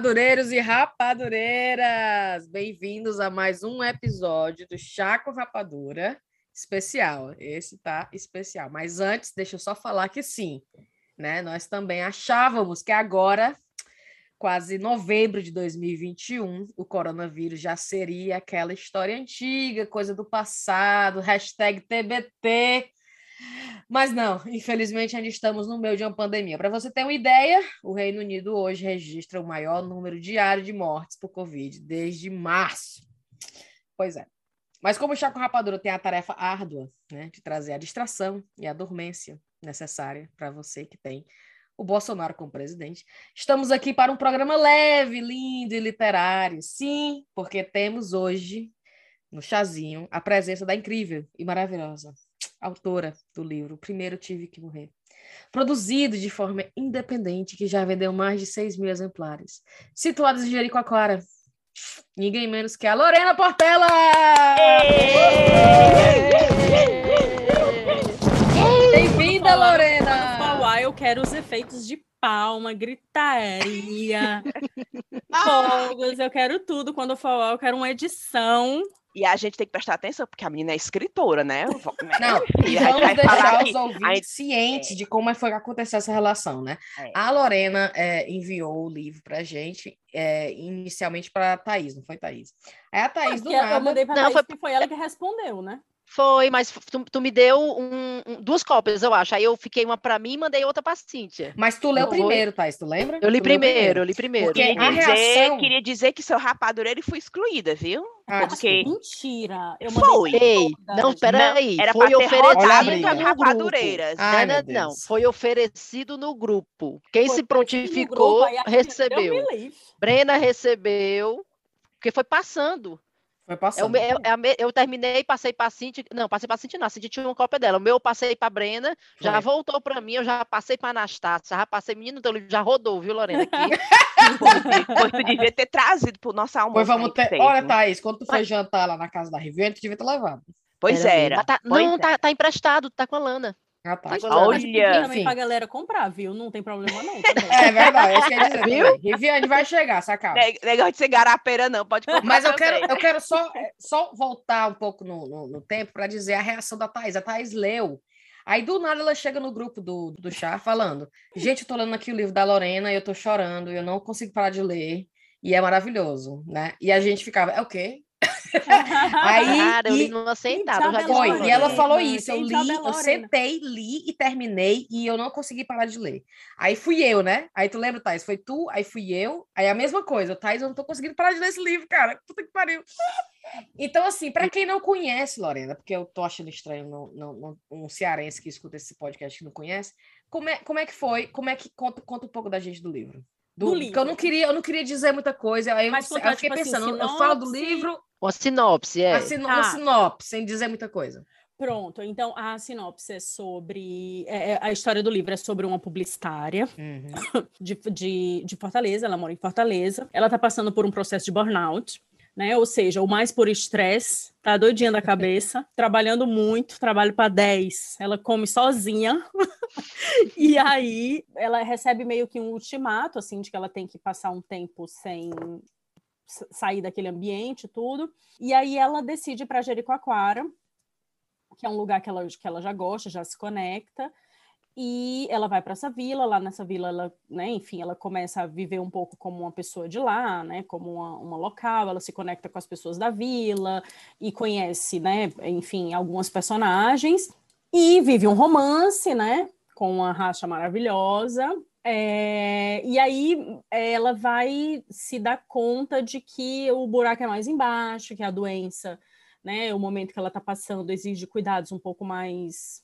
Rapadureiros e rapadureiras, bem-vindos a mais um episódio do Chaco Rapadura especial. Esse tá especial. Mas antes, deixa eu só falar que sim, né? Nós também achávamos que agora, quase novembro de 2021, o coronavírus já seria aquela história antiga, coisa do passado, hashtag TBT mas não, infelizmente ainda estamos no meio de uma pandemia. Para você ter uma ideia, o Reino Unido hoje registra o maior número diário de mortes por Covid desde março. Pois é. Mas como o Chaco Rapadura tem a tarefa árdua né, de trazer a distração e a dormência necessária para você que tem o Bolsonaro como presidente, estamos aqui para um programa leve, lindo e literário. Sim, porque temos hoje no chazinho a presença da incrível e maravilhosa autora do livro Primeiro Tive Que Morrer. Produzido de forma independente, que já vendeu mais de 6 mil exemplares. Situados em Jericoacoara. Ninguém menos que a Lorena Portela! Bem-vinda, Lorena! Falar, eu quero os efeitos de palma, gritaria, fogos, eu quero tudo. Quando eu falar, eu quero uma edição e a gente tem que prestar atenção, porque a menina é escritora, né? Não, e vamos deixar os ouvintes gente... cientes é. de como foi que aconteceu essa relação, né? É. A Lorena é, enviou o livro pra gente, é, inicialmente para a Thaís, não foi Thaís? Aí a Thaís do nada... Eu mandei pra não, Thaís, foi... foi ela que respondeu, né? Foi, mas tu, tu me deu um, um, duas cópias, eu acho. Aí eu fiquei uma para mim e mandei outra pra Cíntia. Mas tu leu primeiro, Thais, tu lembra? Eu li primeiro, eu li primeiro. Porque queria, a dizer, reação... queria dizer que seu rapadureiro foi excluída, viu? Ah, porque... Mentira. Eu foi. Ei, não, peraí. Era foi oferecido às rapadureiras. Ai, não, não, foi oferecido no grupo. Quem foi se prontificou grupo, recebeu. Brena recebeu, porque foi passando. Foi passando. Eu, eu, eu terminei, passei para a Cintia. Não, passei para a Cintia, não. A Cintia tinha uma cópia dela. O meu eu passei para a Brena, já voltou para mim, eu já passei para a Anastácia, já passei. Menino, teu livro já rodou, viu, Lorena? Aqui. Foi, tu devia ter trazido para o nosso almoço. Pois vamos ter... Olha, Thaís, quando tu foi jantar lá na casa da Riviane, tu devia ter levado. Pois era. era. Tá, pois não, Tá, tá emprestado, tá com a Lana. Ah, tá. Olha, também pra galera comprar, viu? Não tem problema não. é verdade, é isso que eu dizer. Viu? Riviane vai chegar, saca? Negócio de ser garapeira não, pode comprar Mas eu quero, eu quero só, só voltar um pouco no, no, no tempo para dizer a reação da Thais. A Thais leu. Aí do nada ela chega no grupo do, do chá falando: Gente, eu tô lendo aqui o livro da Lorena e eu tô chorando, eu não consigo parar de ler. E é maravilhoso, né? E a gente ficava, é o quê? Aí, Cara, eu li numa sentada. Já foi, e ela falou isso. Eu li, eu sentei, li e terminei, e eu não consegui parar de ler. Aí fui eu, né? Aí tu lembra, Thais? Foi tu, aí fui eu. Aí a mesma coisa. Thais, eu não tô conseguindo parar de ler esse livro, cara. Puta que pariu. Então, assim, para quem não conhece, Lorena, porque eu tô achando estranho no, no, no, um cearense que escuta esse podcast que não conhece, como é, como é que foi? Como é que conta, conta um pouco da gente do livro? Do, do livro. eu não queria, eu não queria dizer muita coisa. Aí eu, Mas, eu fiquei tipo assim, pensando, assim, eu falo do livro uma sinopse, é. A sino tá. Uma sinopse, sem dizer muita coisa. Pronto, então a sinopse é sobre. É, é a história do livro é sobre uma publicitária uhum. de, de, de, Fortaleza, ela mora em Fortaleza. Ela está passando por um processo de burnout, né? Ou seja, o mais por estresse, tá doidinha da cabeça, trabalhando muito, trabalho para 10. Ela come sozinha. e aí ela recebe meio que um ultimato, assim, de que ela tem que passar um tempo sem sair daquele ambiente tudo. E aí ela decide para Jericoacoara, que é um lugar que ela, que ela já gosta, já se conecta. E ela vai para essa vila, lá nessa vila, ela, né, enfim, ela começa a viver um pouco como uma pessoa de lá, né, como uma, uma local, ela se conecta com as pessoas da vila e conhece, né, enfim, algumas personagens e vive um romance, né, com uma racha maravilhosa, é, e aí ela vai se dar conta de que o buraco é mais embaixo, que a doença, né, o momento que ela está passando exige cuidados um pouco mais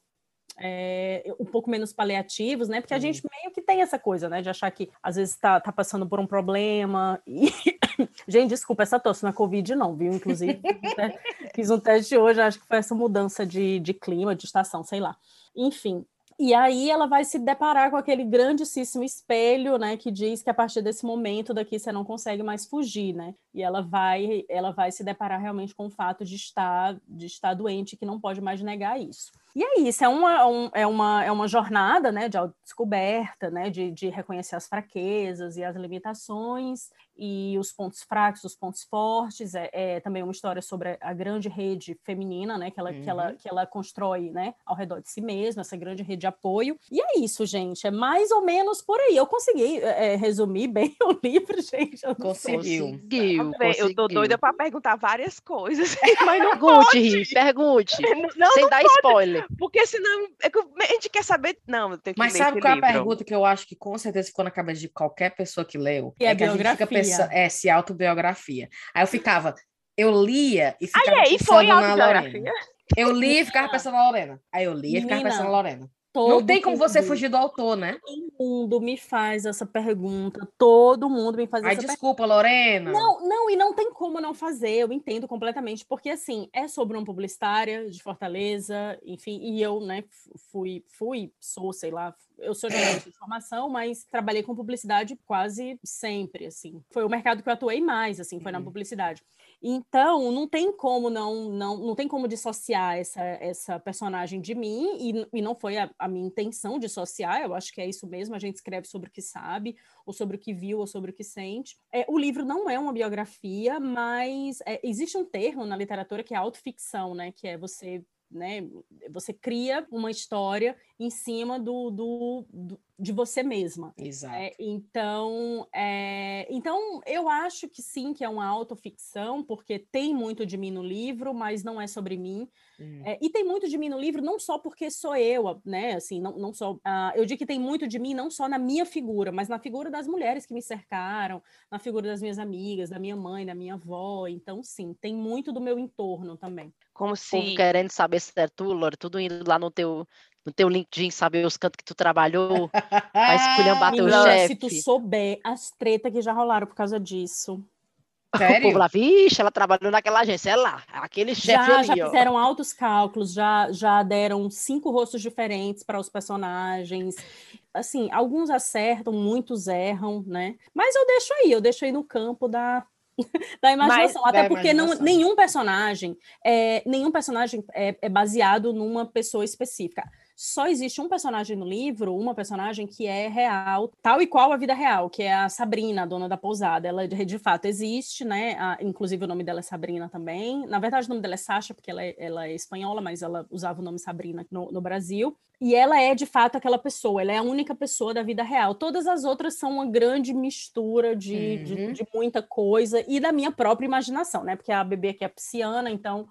é, um pouco menos paliativos, né? Porque a gente meio que tem essa coisa, né? De achar que às vezes está tá passando por um problema. E... gente, desculpa, essa tosse é Covid, não, viu? Inclusive, fiz um teste hoje, acho que foi essa mudança de, de clima, de estação, sei lá. Enfim, e aí ela vai se deparar com aquele grandíssimo espelho, né, que diz que a partir desse momento daqui você não consegue mais fugir, né? E ela vai, ela vai se deparar realmente com o fato de estar, de estar doente, que não pode mais negar isso. E é isso, é uma, um, é uma, é uma jornada né, de autodescoberta, né, de, de reconhecer as fraquezas e as limitações, e os pontos fracos, os pontos fortes. É, é, também uma história sobre a grande rede feminina, né, que ela, uhum. que, ela, que ela constrói, né, ao redor de si mesma, essa grande rede de apoio. E é isso, gente, é mais ou menos por aí. Eu consegui é, é resumir bem o livro, gente. Eu conseguiu. Conseguiu, Eu tô doida para perguntar várias coisas, mas não pergunte, pergunte, não, sem não dar pode, spoiler. Porque senão é a gente quer saber. Não, tem que Mas sabe qual é a pergunta que eu acho que com certeza ficou na cabeça de qualquer pessoa que leu? E é, é que biografia. a gente fica pensando, é, se autobiografia. Aí eu ficava, eu lia e ficava aí, pensando foi na Lorena. Eu lia e ficava pensando na Lorena. Aí eu lia e ficava pensando na Lorena. Todo não tem como você fugir do autor, né? Todo mundo me faz essa pergunta. Todo mundo me faz Ai, essa desculpa, pergunta. Lorena. Não, não, e não tem como não fazer. Eu entendo completamente, porque assim, é sobre uma publicitária de Fortaleza, enfim, e eu, né, fui, fui, sou, sei lá, eu sou jornalista de formação, mas trabalhei com publicidade quase sempre, assim. Foi o mercado que eu atuei mais, assim, foi uhum. na publicidade. Então, não tem como não, não, não tem como dissociar essa, essa personagem de mim, e, e não foi a, a minha intenção dissociar, eu acho que é isso mesmo, a gente escreve sobre o que sabe, ou sobre o que viu, ou sobre o que sente. É, o livro não é uma biografia, mas é, existe um termo na literatura que é autoficção, né? Que é você né? Você cria uma história em cima do, do, do de você mesma. Exato. É, então, é, então, eu acho que sim, que é uma autoficção, porque tem muito de mim no livro, mas não é sobre mim. Hum. É, e tem muito de mim no livro, não só porque sou eu, né? Assim, não, não só. Uh, eu digo que tem muito de mim não só na minha figura, mas na figura das mulheres que me cercaram, na figura das minhas amigas, da minha mãe, da minha avó. Então, sim, tem muito do meu entorno também. Como se. querendo saber se é tu, Lore, tudo indo lá no teu no teu LinkedIn, saber os cantos que tu trabalhou, vai esculhambar teu chefe. Se tu souber as tretas que já rolaram por causa disso. Sério? O povo lá, vixe, ela trabalhou naquela agência, é lá, aquele chefe já, ali, Já ó. fizeram altos cálculos, já, já deram cinco rostos diferentes para os personagens. Assim, alguns acertam, muitos erram, né? Mas eu deixo aí, eu deixo aí no campo da, da imaginação. Mas, Até porque imaginação. Não, nenhum personagem, é, nenhum personagem é, é baseado numa pessoa específica só existe um personagem no livro, uma personagem que é real, tal e qual a vida real, que é a Sabrina, a dona da pousada. Ela de fato existe, né? A, inclusive o nome dela é Sabrina também. Na verdade, o nome dela é Sasha, porque ela é, ela é espanhola, mas ela usava o nome Sabrina no, no Brasil. E ela é de fato aquela pessoa, ela é a única pessoa da vida real. Todas as outras são uma grande mistura de, uhum. de, de, muita coisa e da minha própria imaginação, né? Porque a bebê aqui é pisciana, então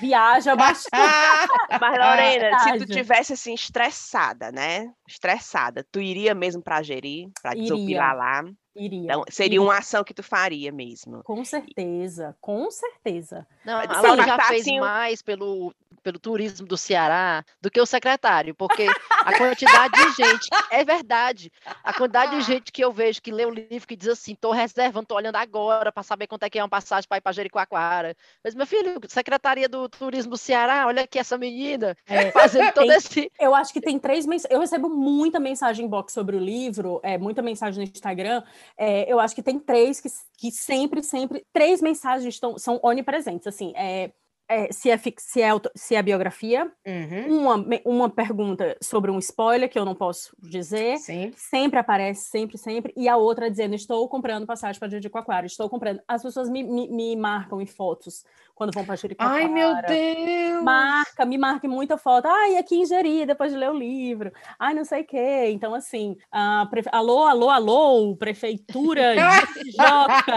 viaja bastante. Mas, Lorena, se tu tivesse assim, estressada, né? Estressada, tu iria mesmo para gerir, para desopilar lá? Iria. Então, seria iria. uma ação que tu faria mesmo. Com certeza, com certeza. Não, a Laura já fez mais pelo, pelo turismo do Ceará do que o secretário, porque a quantidade de gente, é verdade, a quantidade de gente que eu vejo que lê o livro que diz assim, estou reservando, estou olhando agora para saber quanto é que é uma passagem para ir para Jericoacoara. Mas, meu filho, Secretaria do Turismo do Ceará, olha aqui essa menina, é, fazendo todo tem, esse... Eu acho que tem três mensagens, eu recebo muita mensagem box sobre o livro, é, muita mensagem no Instagram, é, eu acho que tem três que, que sempre, sempre, três mensagens estão, são onipresentes, assim, é, é, se, é, se, é, se é biografia, uhum. uma, uma pergunta sobre um spoiler, que eu não posso dizer, Sim. sempre aparece, sempre, sempre, e a outra dizendo, estou comprando passagem para Jericoacoara, estou comprando. As pessoas me, me, me marcam em fotos quando vão para Jericoacoara. Ai, meu Deus! Marca, me marca muita foto. Ai, aqui em Jeri, depois de ler o livro. Ai, não sei o quê. Então, assim, uh, pre... alô, alô, alô, prefeitura de Tijoca.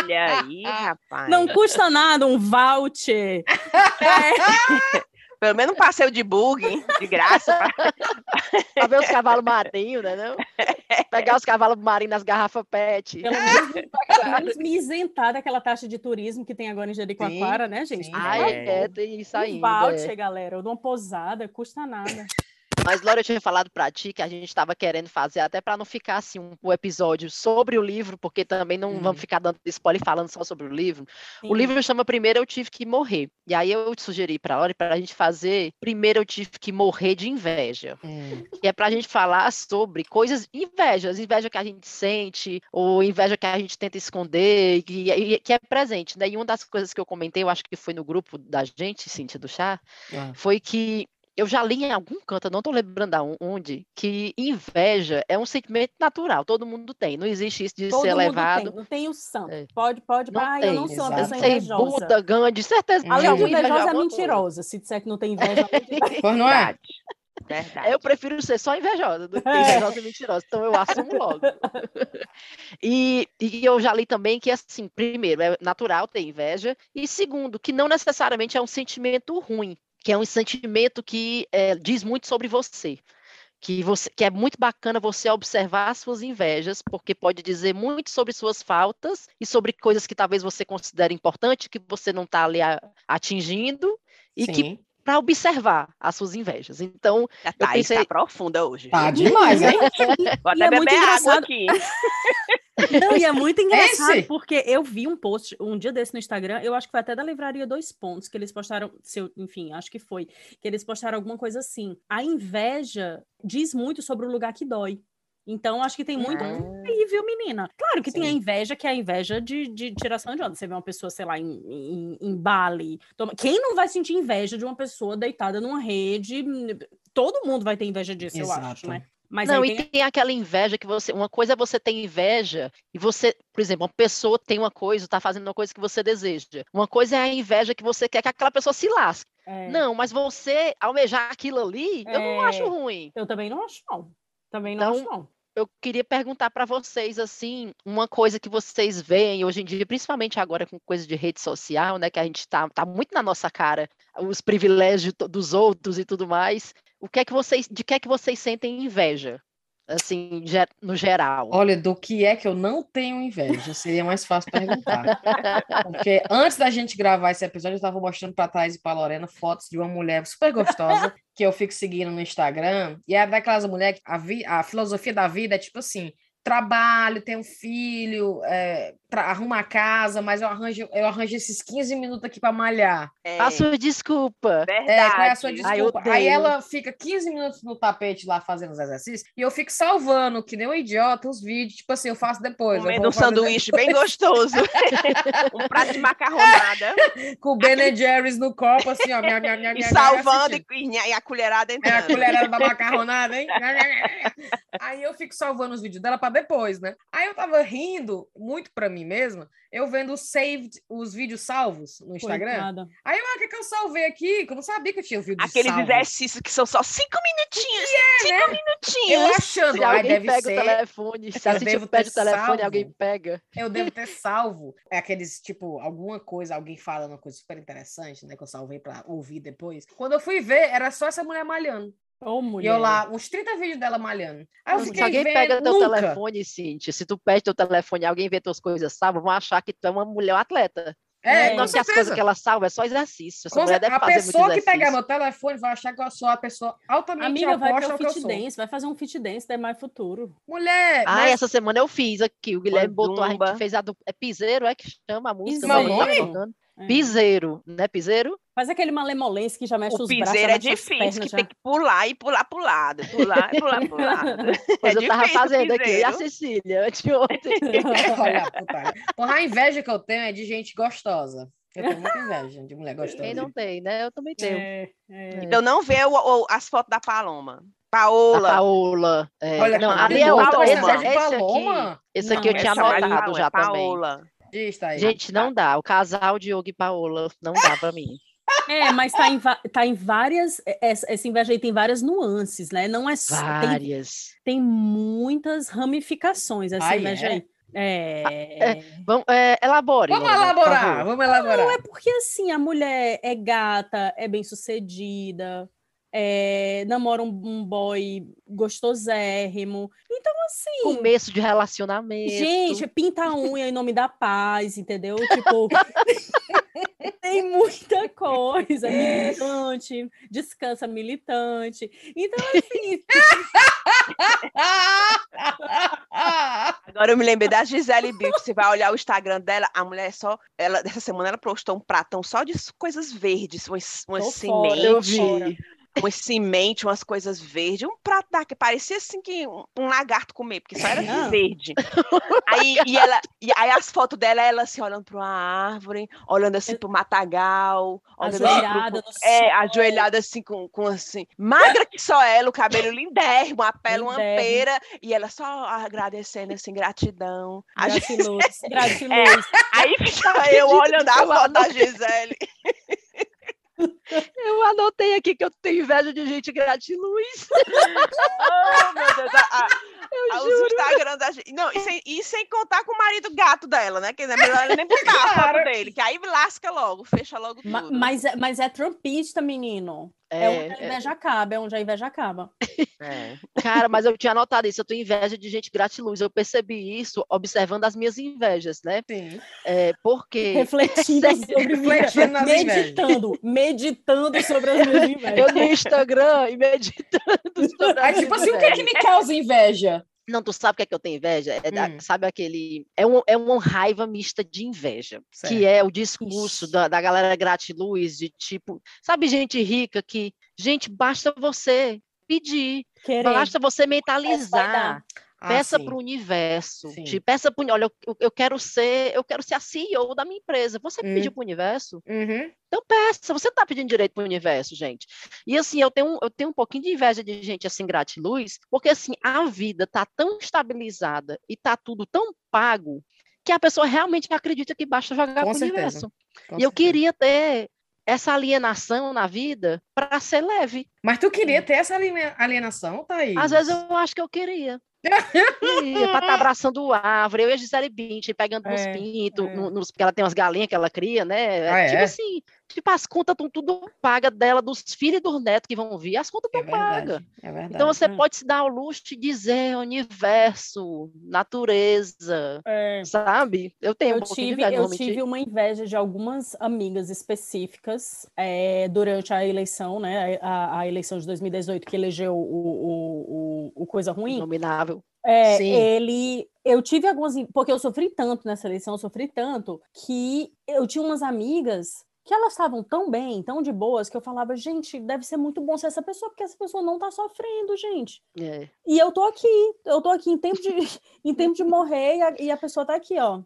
Olha aí, rapaz. Não custa nada um voucher. É. Pelo menos um passeio de bug, de graça. pra ver os cavalos marinhos, né? Não? Pegar os cavalos marinhos nas garrafas PET. Pelo menos, me isentar daquela taxa de turismo que tem agora em Jericoacoara, né, gente? Sim, Ai, é, tem isso aí. Um voucher, é. galera, ou de uma posada, custa nada. Mas, Laura, eu tinha falado para ti que a gente estava querendo fazer, até para não ficar assim um, um, episódio sobre o livro, porque também não vamos ficar dando spoiler falando só sobre o livro. Sim. O livro chama Primeiro Eu Tive Que Morrer. E aí eu sugeri para a Laura para a gente fazer Primeiro Eu Tive Que Morrer de Inveja. Hum. Que é para a gente falar sobre coisas, invejas, inveja que a gente sente, ou inveja que a gente tenta esconder, que, que é presente. Né? E uma das coisas que eu comentei, eu acho que foi no grupo da gente, Cintia do Chá, ah. foi que eu já li em algum canto, eu não estou lembrando onde, que inveja é um sentimento natural, todo mundo tem. Não existe isso de todo ser elevado. Tem. Não tem o santo. É. Pode, pode, não ah, tem, eu não sou uma pessoa invejosa. Buda, Gandhi, certeza. Além de invejosa, é mentirosa. Se disser que não tem inveja, pois não é. Verdade. Eu prefiro ser só invejosa do que é. invejosa e mentirosa, então eu assumo logo. e, e eu já li também que, assim, primeiro, é natural ter inveja, e segundo, que não necessariamente é um sentimento ruim, que é um sentimento que é, diz muito sobre você. Que, você, que é muito bacana você observar suas invejas, porque pode dizer muito sobre suas faltas e sobre coisas que talvez você considere importante, que você não está ali a, atingindo, e Sim. que para observar as suas invejas. Então, a Thaís pensei... tá profunda hoje. Tá demais, hein? Vou até é beber água aqui. Não, e é muito engraçado Esse? porque eu vi um post um dia desse no Instagram, eu acho que foi até da Livraria Dois Pontos, que eles postaram, seu, enfim, acho que foi, que eles postaram alguma coisa assim. A inveja diz muito sobre o lugar que dói. Então, acho que tem muito aí, viu, menina? Claro que Sim. tem a inveja, que é a inveja de, de tiração de onda. Você vê uma pessoa, sei lá, em, em, em Bali. Toma... Quem não vai sentir inveja de uma pessoa deitada numa rede? Todo mundo vai ter inveja disso, Exato. eu acho, né? Mas não, tem... e tem aquela inveja que você. Uma coisa é você ter inveja e você, por exemplo, uma pessoa tem uma coisa, está fazendo uma coisa que você deseja. Uma coisa é a inveja que você quer que aquela pessoa se lasque. É. Não, mas você almejar aquilo ali, é. eu não acho é. ruim. Eu também não acho, não. Também não então, acho, não eu queria perguntar para vocês assim uma coisa que vocês veem hoje em dia, principalmente agora com coisa de rede social, né, que a gente está tá muito na nossa cara, os privilégios dos outros e tudo mais. O que é que vocês, de que é que vocês sentem inveja? assim, no geral? Olha, do que é que eu não tenho inveja, seria mais fácil perguntar. Porque antes da gente gravar esse episódio, eu estava mostrando para Thais e para Lorena fotos de uma mulher super gostosa que eu fico seguindo no Instagram, e é daquelas mulheres que a, vi, a filosofia da vida é tipo assim, trabalho, tenho um filho, é, arruma a casa, mas eu arranjo, eu arranjo esses 15 minutos aqui para malhar. É. A sua desculpa. Verdade. É, qual é a sua desculpa? Ai, Aí ela fica 15 minutos no tapete lá fazendo os exercícios e eu fico salvando, que nem um idiota, os vídeos, tipo assim, eu faço depois. Comendo um sanduíche depois. bem gostoso. um prato de macarronada. Com o Ben Jerry's no copo, assim, ó. Minha, minha, minha, e salvando e, e, a colherada entrando. É a colherada da macarronada, hein? Aí eu fico salvando os vídeos dela para depois, né? Aí eu tava rindo muito para mim mesma, eu vendo saved, os vídeos salvos no Instagram. Coitada. Aí eu, ah, que, que eu salvei aqui? Que eu não sabia que eu tinha vídeo Aqueles salvos. exercícios que são só cinco minutinhos. É, cinco né? minutinhos. Eu achando, Se alguém deve pega ser. o telefone, se a gente pede o telefone, salvo. alguém pega. Eu devo ter salvo. É aqueles, tipo, alguma coisa, alguém fala uma coisa super interessante, né? Que eu salvei pra ouvir depois. Quando eu fui ver, era só essa mulher malhando. Oh, mulher. E eu lá, uns 30 vídeos dela malhando. Aí eu fiquei se alguém vendo, pega teu nunca. telefone, Cintia, se tu pede teu telefone e alguém vê tuas coisas salvas, vão achar que tu é uma mulher atleta. É, é não que as coisas que ela salva é só exercício. Essa mulher deve a fazer pessoa que pegar meu telefone vai achar que eu sou a pessoa altamente Amiga, vai ter um fit dance, vai fazer um fit dance da Mais Futuro. Mulher! Ah, mas... essa semana eu fiz aqui. O Guilherme botou, a gente fez a do... É piseiro, é que chama a música. Meu nome? É. Piseiro, né? Piseiro? Faz aquele malemolência que já mexe o os braços. O piseiro é difícil, que já. tem que pular e pular pro lado, pular e pular pro lado. Pois é eu tava fazendo aqui, e a Cecília, de ontem. Olha, Porra, a inveja que eu tenho é de gente gostosa. Eu tenho muita inveja de mulher gostosa. Quem não tem, né? Eu também tenho. É, é. Então não vê o, o, as fotos da Paloma. Paola. A Paola. É. Olha, não, ali é outra. Esse, esse, aqui, esse aqui eu tinha anotado já Paola. também. Diz, tá aí. Gente, não dá. O casal Diogo e Paola não dá para mim. É, mas tá em, tá em várias. Essa, essa inveja aí tem várias nuances, né? Não é só. Várias. Tem, tem muitas ramificações essa ah, inveja é? aí. É... é, vamos, é, elabore. Vamos elaborar, vamos elaborar. Não, é porque assim, a mulher é gata, é bem sucedida, é, namora um, um, boy gostosérrimo. Então, assim. Começo de relacionamento. Gente, pinta a unha em nome da paz, entendeu? Tipo. tem muita coisa. Militante, descansa militante. Então, assim. Agora eu me lembrei da Gisele Bündchen. Você vai olhar o Instagram dela, a mulher só. Ela, dessa semana ela postou um pratão só de coisas verdes, umas, umas sementes. Eu vi uma semente, umas coisas verdes, um prato da que parecia assim que um, um lagarto comer, porque só era Não. verde. Aí, e ela, e aí as fotos dela, ela assim, olhando para uma árvore, olhando assim para o matagal, olhando assim pro- Ajoelhada no é, ajoelhada assim, com, com assim, magra que só ela, o cabelo lindérrimo, a pele uma pera, e ela só agradecendo, assim, gratidão. A gente- Gratiluz, gratiluz. Aí fica eu olhando a foto da. Gisele. Eu anotei aqui que eu tenho inveja de gente gratiluz. Oh, meu Deus. A, a, Eu a- os da gente. Não, e sem, e sem contar com o marido gato dela, né? Que não é melhor ela nem botar a foto Claro. dele, que aí lasca logo, fecha logo tudo. Ma- mas, é, mas é trumpista, menino. É, onde a É, é, inveja acaba, é onde a inveja acaba. É. cara, mas eu tinha anotado isso. Eu tenho inveja de gente gratiluz. Eu percebi isso observando as minhas invejas, né? Sim. É, porque Refletindo sobre Refletindo nas invejas. meditando, meditando sobre as minhas invejas. eu no Instagram e meditando sobre as Aí, tipo assim, o que, que invejas. me causa inveja? Não, tu sabe o que é que eu tenho inveja? É da- Hum. sabe aquele. É, um, é uma raiva mista de inveja. Certo. Que é o discurso da, da galera gratiluz, de tipo. Sabe, gente rica que. Gente, basta você pedir, Querer. basta você mentalizar. Ah, peça sim. para o universo. Sim. Tipo, peça pro, olha, eu, eu quero ser, eu quero ser a CEO da minha empresa. Você Hum. pediu para o universo? Uhum. Então peça, você está pedindo direito para o universo, gente. E assim, eu tenho, eu tenho um pouquinho de inveja de gente assim, gratiluz, porque assim, a vida tá tão estabilizada e tá tudo tão pago que a pessoa realmente acredita que basta jogar Com para o universo. Com E eu certeza. queria ter essa alienação na vida para ser leve. Mas tu queria ter essa alienação, Thaís? Às vezes eu acho que eu queria. Queria, pra estar abraçando árvore, eu e a Gisele Bündchen, pegando nos É, pintos, é. no- nos, porque ela tem umas galinhas que ela cria, né? Ah, tipo é? assim, tipo, as contas estão tudo pagas dela, dos filhos e dos netos que vão vir, as contas É estão pagas. verdade, é. Então você Hum. pode se dar ao luxo de dizer universo, natureza, É. sabe? Eu tenho um Eu pouquinho tive, eu tive uma inveja de algumas amigas específicas eh, durante a eleição, né? A, a eleição de 2018, que elegeu o, o, o, o Coisa Ruim. Inominável. É, ele. Eu tive algumas. Porque eu sofri tanto nessa eleição, eu sofri tanto, que eu tinha umas amigas que elas estavam tão bem, tão de boas, que eu falava, gente, deve ser muito bom ser essa pessoa, porque essa pessoa não tá sofrendo, gente. É. E eu tô aqui, eu tô aqui em tempo de, em tempo de morrer, e a, e a pessoa tá aqui, ó.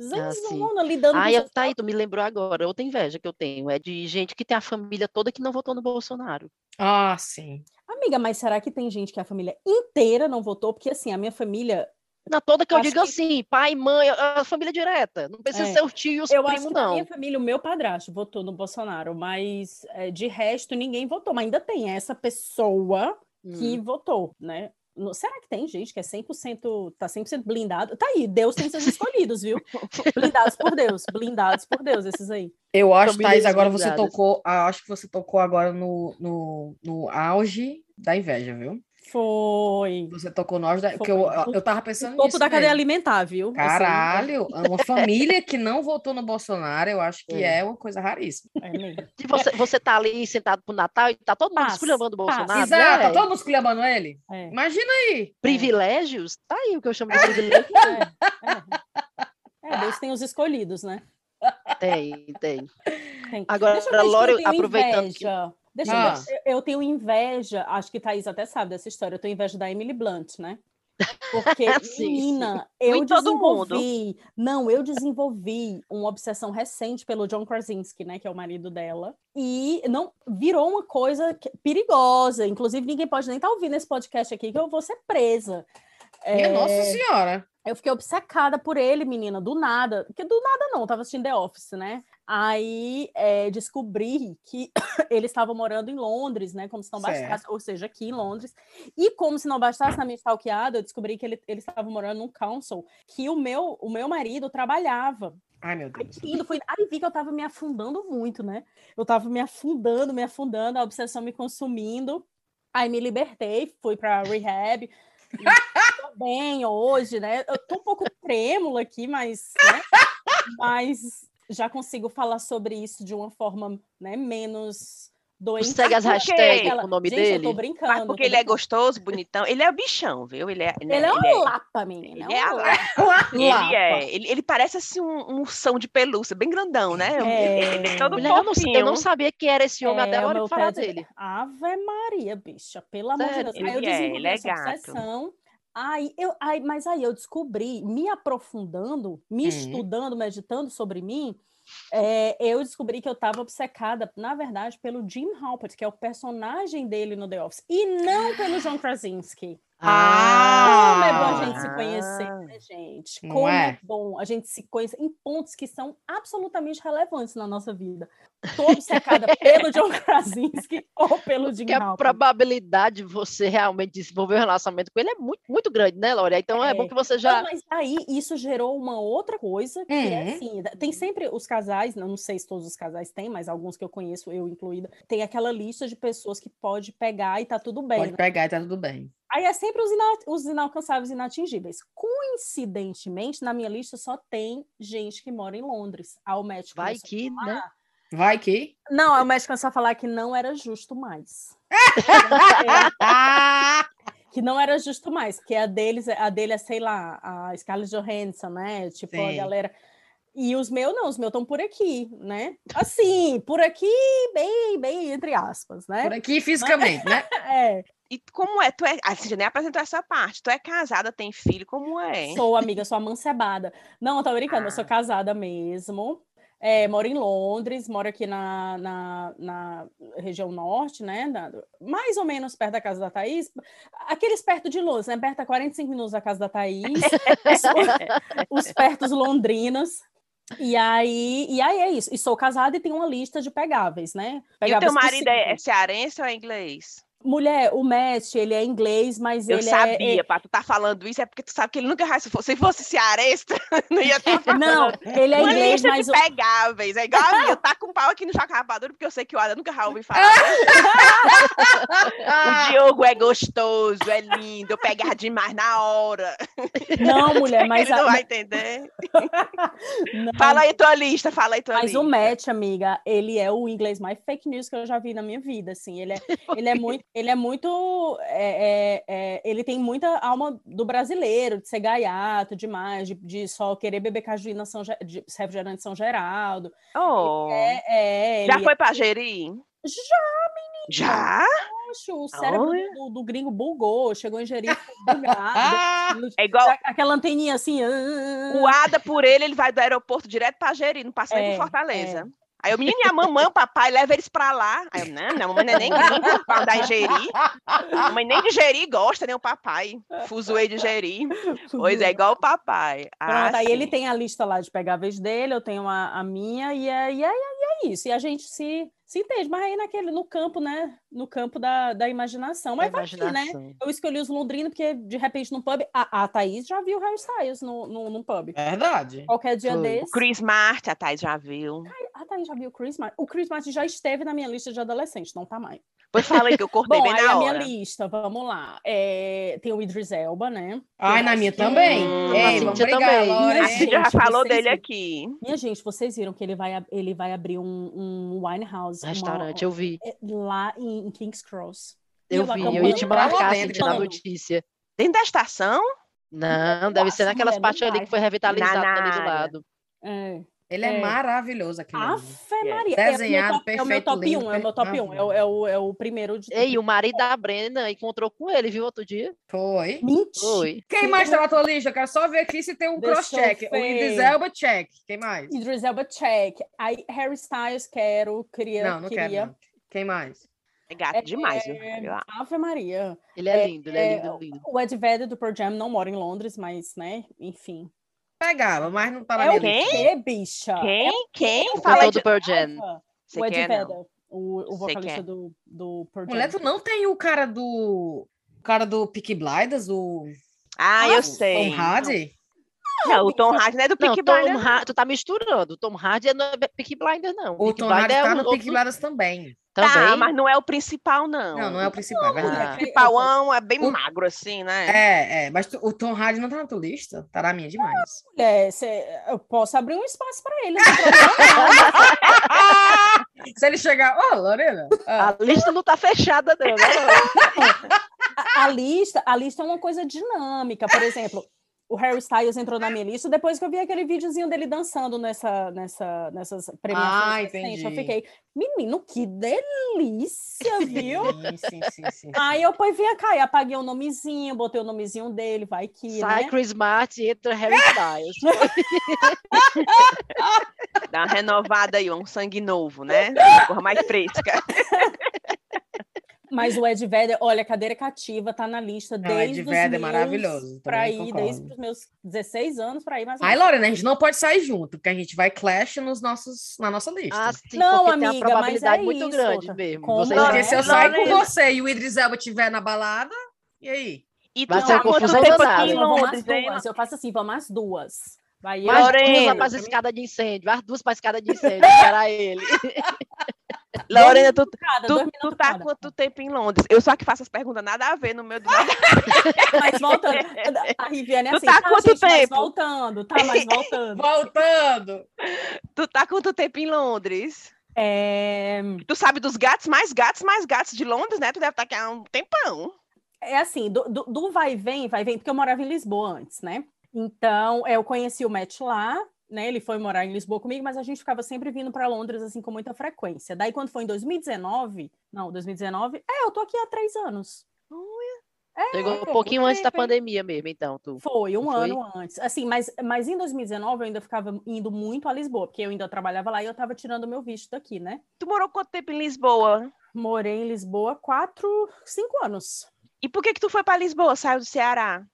Zanzona, lidando Ah, com eu, seus tá aí, tu me lembrou agora. Outra inveja que eu tenho é de gente que tem a família toda que não votou no Bolsonaro. Ah, sim. Amiga, mas será que tem gente que a família inteira não votou? Porque assim, a minha família. Na toda que eu Acho digo que- assim, pai, mãe, a a família direta. Não precisa É. ser o tio e os Eu acho primos, que não. minha família, o meu padrasto votou no Bolsonaro, mas é, de resto ninguém votou. Mas ainda tem essa pessoa que Hum. votou, né? No- será que tem gente que é 100%, tá 100% blindado? Tá aí, Deus tem seus escolhidos, viu? Blindados por Deus, blindados por Deus, esses aí. Eu acho, Famílias Thaís, agora você blindadas. tocou. ah, Acho que você tocou agora no, no, no auge da inveja, viu? Foi. Você tocou da. Porque eu, O- eu tava O pensando topo nisso da cadeia mesmo. alimentar, viu? Aí, Caralho, uma família que não votou no Bolsonaro, eu acho que É. é uma coisa raríssima. É mesmo. E você, você tá ali sentado pro Natal e tá todo mundo esculhambando o. Bolsonaro. Exato, tá todo mundo esculhambando ele? É. Imagina aí. Privilégios? Tá aí o que eu chamo de privilégio. É, é. É, Deus tem os escolhidos, né? tem, tem. Tem. Agora, tenho aproveitando que- inveja. Deixa Ah. eu ver. Eu- Eu tenho inveja, acho que Thaís até sabe dessa história, eu tenho inveja da Emily Blunt, né? Porque, Sim, menina, eu todo mundo. desenvolvi. Não, eu desenvolvi uma obsessão recente pelo John Krasinski, né? Que é o marido dela. E não virou uma coisa perigosa. Inclusive, ninguém pode nem estar ouvindo esse podcast aqui, que eu vou ser presa. É, Nossa Senhora. eu fiquei obcecada por ele, menina, do nada. Porque do nada não, eu tava assistindo The Office, né? Aí é, descobri que ele estava morando em Londres, né? Como se não Certo. bastasse, ou seja, aqui em Londres. E como se não bastasse na minha stalkeada, eu descobri que ele, ele estava morando num council que o meu, o meu marido trabalhava. Ai, meu Aí, Deus. que lindo, foi... Aí vi que eu tava me afundando muito, né? Eu tava me afundando, me afundando, a obsessão me consumindo. Aí me libertei, fui para rehab. tô bem hoje, né? Eu tô um pouco trêmula aqui, mas, né? mas já consigo falar sobre isso de uma forma né, menos Doente. Segue as por quê? hashtags Ela- com o nome Gente, eu dele. tô brincando. Mas porque tô ele é brincando. gostoso, bonitão. Ele é bichão, viu? Ele é. Ele é uma lapa, menina. Ele é uma a- lapa. Ele Lapa. é. Ele, ele parece assim um, um ursão de pelúcia, bem grandão, né? É. Ele é todo Mulher, eu, não, eu não sabia que era esse homem É, até a o hora de falar dele. Ave Maria, bicha, pelo amor de? Deus. Aí eu Ele é, ele é gato. obsessão. Aí eu, aí, mas aí eu descobri, me aprofundando, me Hum. estudando, meditando sobre mim, é, eu descobri que eu estava obcecada, na verdade, pelo Jim Halpert, que é o personagem dele no The Office, e não pelo John Krasinski. Ah! Como é bom a gente se Ah. conhecer, né, gente? Como é? é? bom a gente se conhecer em pontos que são absolutamente relevantes na nossa vida. Tô obcecada pelo John Krasinski ou pelo Jim Porque a probabilidade de você realmente desenvolver um relacionamento com ele é muito, muito grande, né, Laura? Então é, É. bom que você Não, já. mas aí isso gerou uma outra coisa que é Uhum. assim, tem sempre os casais, não não sei se todos os casais têm, mas alguns que eu conheço, eu incluída, tem aquela lista de pessoas que pode pegar e tá tudo bem. Pode né? pegar e tá tudo bem. Aí é sempre os, ina- os inalcançáveis e inatingíveis. Coincidentemente, na minha lista só tem gente que mora em Londres. Aí o médico Vai começou a que, falar- né? Vai que. Não, o médico começou a falar que não era justo mais. Que não era justo mais, que a deles, a dele é, sei lá, a Scarlett Johansson, né? Tipo, a Sim. galera. E os meus não, os meus estão por aqui, né? Assim, por aqui, bem, bem, entre aspas, né? Por aqui fisicamente, né? É, E como é? Tu é. Ah, você já nem apresentou essa parte. Tu é casada, tem filho, como é? sou amiga, sou amancebada. Não, eu tô brincando, eu sou Ah. casada mesmo. É, moro em Londres, moro aqui na, na, na região norte, né? da- mais ou menos perto da casa da Thaís. Aqueles perto de Londres, né? Perto a 45 minutos da casa da Thaís. os, os pertos londrinos. E aí, e aí é isso. E sou casada e tenho uma lista de pegáveis, né? E o Pegáveis teu marido é, é possíveis. cearense ou é inglês? Mulher, o Matt, ele é inglês, mas Eu ele é- sabia, pá, tu tá falando isso, é porque tu sabe que ele nunca. Se fosse, se fosse cearense, não ia estar é. Não, ele é Uma inglês, mas de pegáveis. É igual a minha. Tá com pau aqui no Choque Rapadura, porque eu sei que o Ada nunca vai ouvir falar. o Diogo é gostoso, é lindo. Eu pegava demais na hora. não, mulher, mas ele não a- vai entender. não, Fala aí tua lista, fala aí tua Mas lista. o Matt, amiga, ele é o inglês mais fake news que eu já vi na minha vida, assim. Ele é, ele é muito, ele é muito, é, é, é, ele tem muita alma do brasileiro, de ser gaiato demais, de, de só querer beber cajuína São, de refrigerante São Geraldo. Oh, É, é, Já ele foi pra Jeri? Já, Já? acho, o cérebro do, do gringo bugou, chegou em Jeri, ficou bugado. É igual Aquela anteninha assim. ah, o Ada por ele, ele vai do aeroporto direto pra Jeri, não passa nem É, por Fortaleza. Aí o menino e a mamãe, o papai, leva eles pra lá. Aí eu, não, minha mamãe não é nem gringa pra andar em Jeri. A mamãe nem de gosta, nem o papai. Fuzuei de Jeri. Pois é, igual o papai. Ah, Pronto, aí ele sim. tem a lista lá de pegar a vez dele, eu tenho a, a minha, e é, e, é, e é isso. E a gente se, se entende, mas aí naquele, no campo, né? No campo da, da imaginação. Mas vai que, né? Eu escolhi os londrinos, porque de repente no pub, a, a Thaís já viu Harry Styles no, no, no pub. Verdade. Qualquer dia Foi. desse. O Chris Martin, a Thais já viu. A Thaís já viu o Chris Martin. O Chris Martin já esteve na minha lista de adolescente, não tá mais. Pois fala aí que eu cortei Bom, bem aí na a minha lista, vamos lá. É, tem o Idris Elba, né? Ai, Eu na minha que- também. Hum, Ei, a vamos brigar, também. A Cíntia já gente, falou dele viram. aqui. Minha gente, vocês viram que ele vai, ele vai abrir um, um winehouse uma- Restaurante, eu vi. é, lá em, em King's Cross. Eu eu vi, eu ia te marcar assim, na notícia. Dentro da estação? Não, deve ser naquelas partes ali que foi revitalizado ali do lado. É. Ele é, É. maravilhoso aquele homem. Afe Maria. É Desenhado, top- É o meu perfeito, top 1, lindo, é o meu top per- 1. É, o- é o, é o primeiro de Ei, o marido da Brenda encontrou com ele, viu, outro dia? Foi. Mentira. Foi. Quem mais tá na tua lista? Eu quero só ver aqui se tem um cross-check. O. Idris Elba, check. Quem mais? Idris Elba, check. Aí, Harry Styles, quero, queria, Não, não queria. quero. Não. Quem mais? É gato demais, viu? É, Ave Maria. Ele é É, lindo, ele é é, lindo, lindo. O Ed Vedder do Pearl Jam não mora em Londres, mas, né, enfim. Pegava, mas não tá na É minha o quem? quê, bicha? Quem? Quem? O Fala do Pearl Jam. O Ed é. Vedder, o, o vocalista é. do, do Pearl Jam. Mulher, tu não tem o cara do. O cara do Peaky Blinders, o Ah, Ah, eu o sei. Tom Hardy? Não, o Tom Hardy não é do Não, Peaky Blinders. Hardy, tu tá misturando. O Tom Hardy é no Peaky Blinder, não. O Peaky Tom Hardy é tá no Peaky Blinders também. Tá, também. mas não é o principal, não. Não, não é o principal, é verdade. O Ah, principalão é bem O- magro, assim, né? É, é, mas tu- o Tom Hardy não tá na tua lista? Tá na minha demais. É, cê- eu posso abrir um espaço para ele, não não. Se ele chegar, ô, oh, Lorena. Ah. A lista não tá fechada, não. Né? a, a, lista, a lista é uma coisa dinâmica. Por exemplo, o Harry Styles entrou na minha lista depois que eu vi aquele videozinho dele dançando nessa, nessa, nessas premiações. Ah, entendi. Eu fiquei, menino, que delícia, viu? sim, sim, sim, sim. Aí eu pôs, vem cá, e apaguei o nomezinho, botei o nomezinho dele, vai que, Sai né? Chris Martin, entra Harry Styles. Dá uma renovada aí, um sangue novo, né? Porra mais fresca. Mas o Ed Vedder, olha, cadeira cativa tá na lista desde o Ed Vedder é maravilhoso. Para ir concordo. desde os meus 16 anos para ir mais. Ai, Lorena, a gente não pode sair junto, porque a gente vai clash nos nossos na nossa lista. Ah, sim, não, amiga, tem uma probabilidade é muito isso, grande mesmo. Como porque se eu sair com você e o Idris Elba estiver na balada, e aí? E tu vai ser confusão danada. Duas. Eu faço assim, vamos as duas. Vai mais Lorena, duas para a escada de incêndio, mais duas para a escada de incêndio, para ele. Lorena, tu, cada, tu, tu tá cada. quanto tempo em Londres? Eu só que faço as perguntas nada a ver no meu mas voltando, a Riviane é tu assim, tá, tá quanto gente, tempo? voltando, tá, mas voltando. voltando. Tu tá quanto tempo em Londres? É... Tu sabe dos gatos, mais gatos, mais gatos de Londres, né? Tu deve estar tá aqui há um tempão. É assim, do, do, do vai e vem, vai e vem, porque eu morava em Lisboa antes, né? Então, eu conheci o Matt lá, né? Ele foi morar em Lisboa comigo, mas a gente ficava sempre vindo para Londres assim com muita frequência. Daí quando foi em 2019, não, 2019, é, eu tô aqui há três anos. É, Chegou um pouquinho antes da pandemia mesmo, então. Tu, foi, um ano antes. Assim, mas, mas em 2019 eu ainda ficava indo muito a Lisboa, porque eu ainda trabalhava lá e eu estava tirando o meu visto daqui, né? Tu morou quanto tempo em Lisboa? Morei em Lisboa quatro, cinco anos. E por que que tu foi para Lisboa, saiu do Ceará?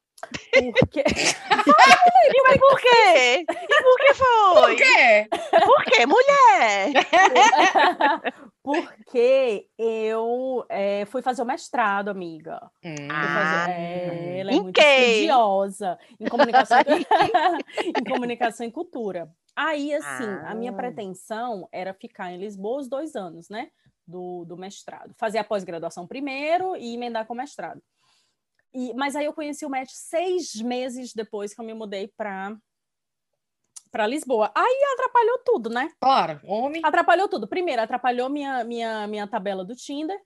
Porque. Mas por quê? E por que foi? Por quê? Por quê, mulher? Porque eu é, fui fazer o mestrado, amiga. Hum. Fazer, é, ela é em muito estudiosa em comunicação, em comunicação e cultura. Aí, assim, ah. a minha ah. pretensão era ficar em Lisboa os dois anos, né? Do, do mestrado. Fazer a pós-graduação primeiro e emendar com o mestrado. E, mas aí eu conheci o Matt seis meses depois que eu me mudei para para Lisboa. Aí atrapalhou tudo, né? Claro, homem. Atrapalhou tudo. Primeiro, atrapalhou minha, minha, minha tabela do Tinder.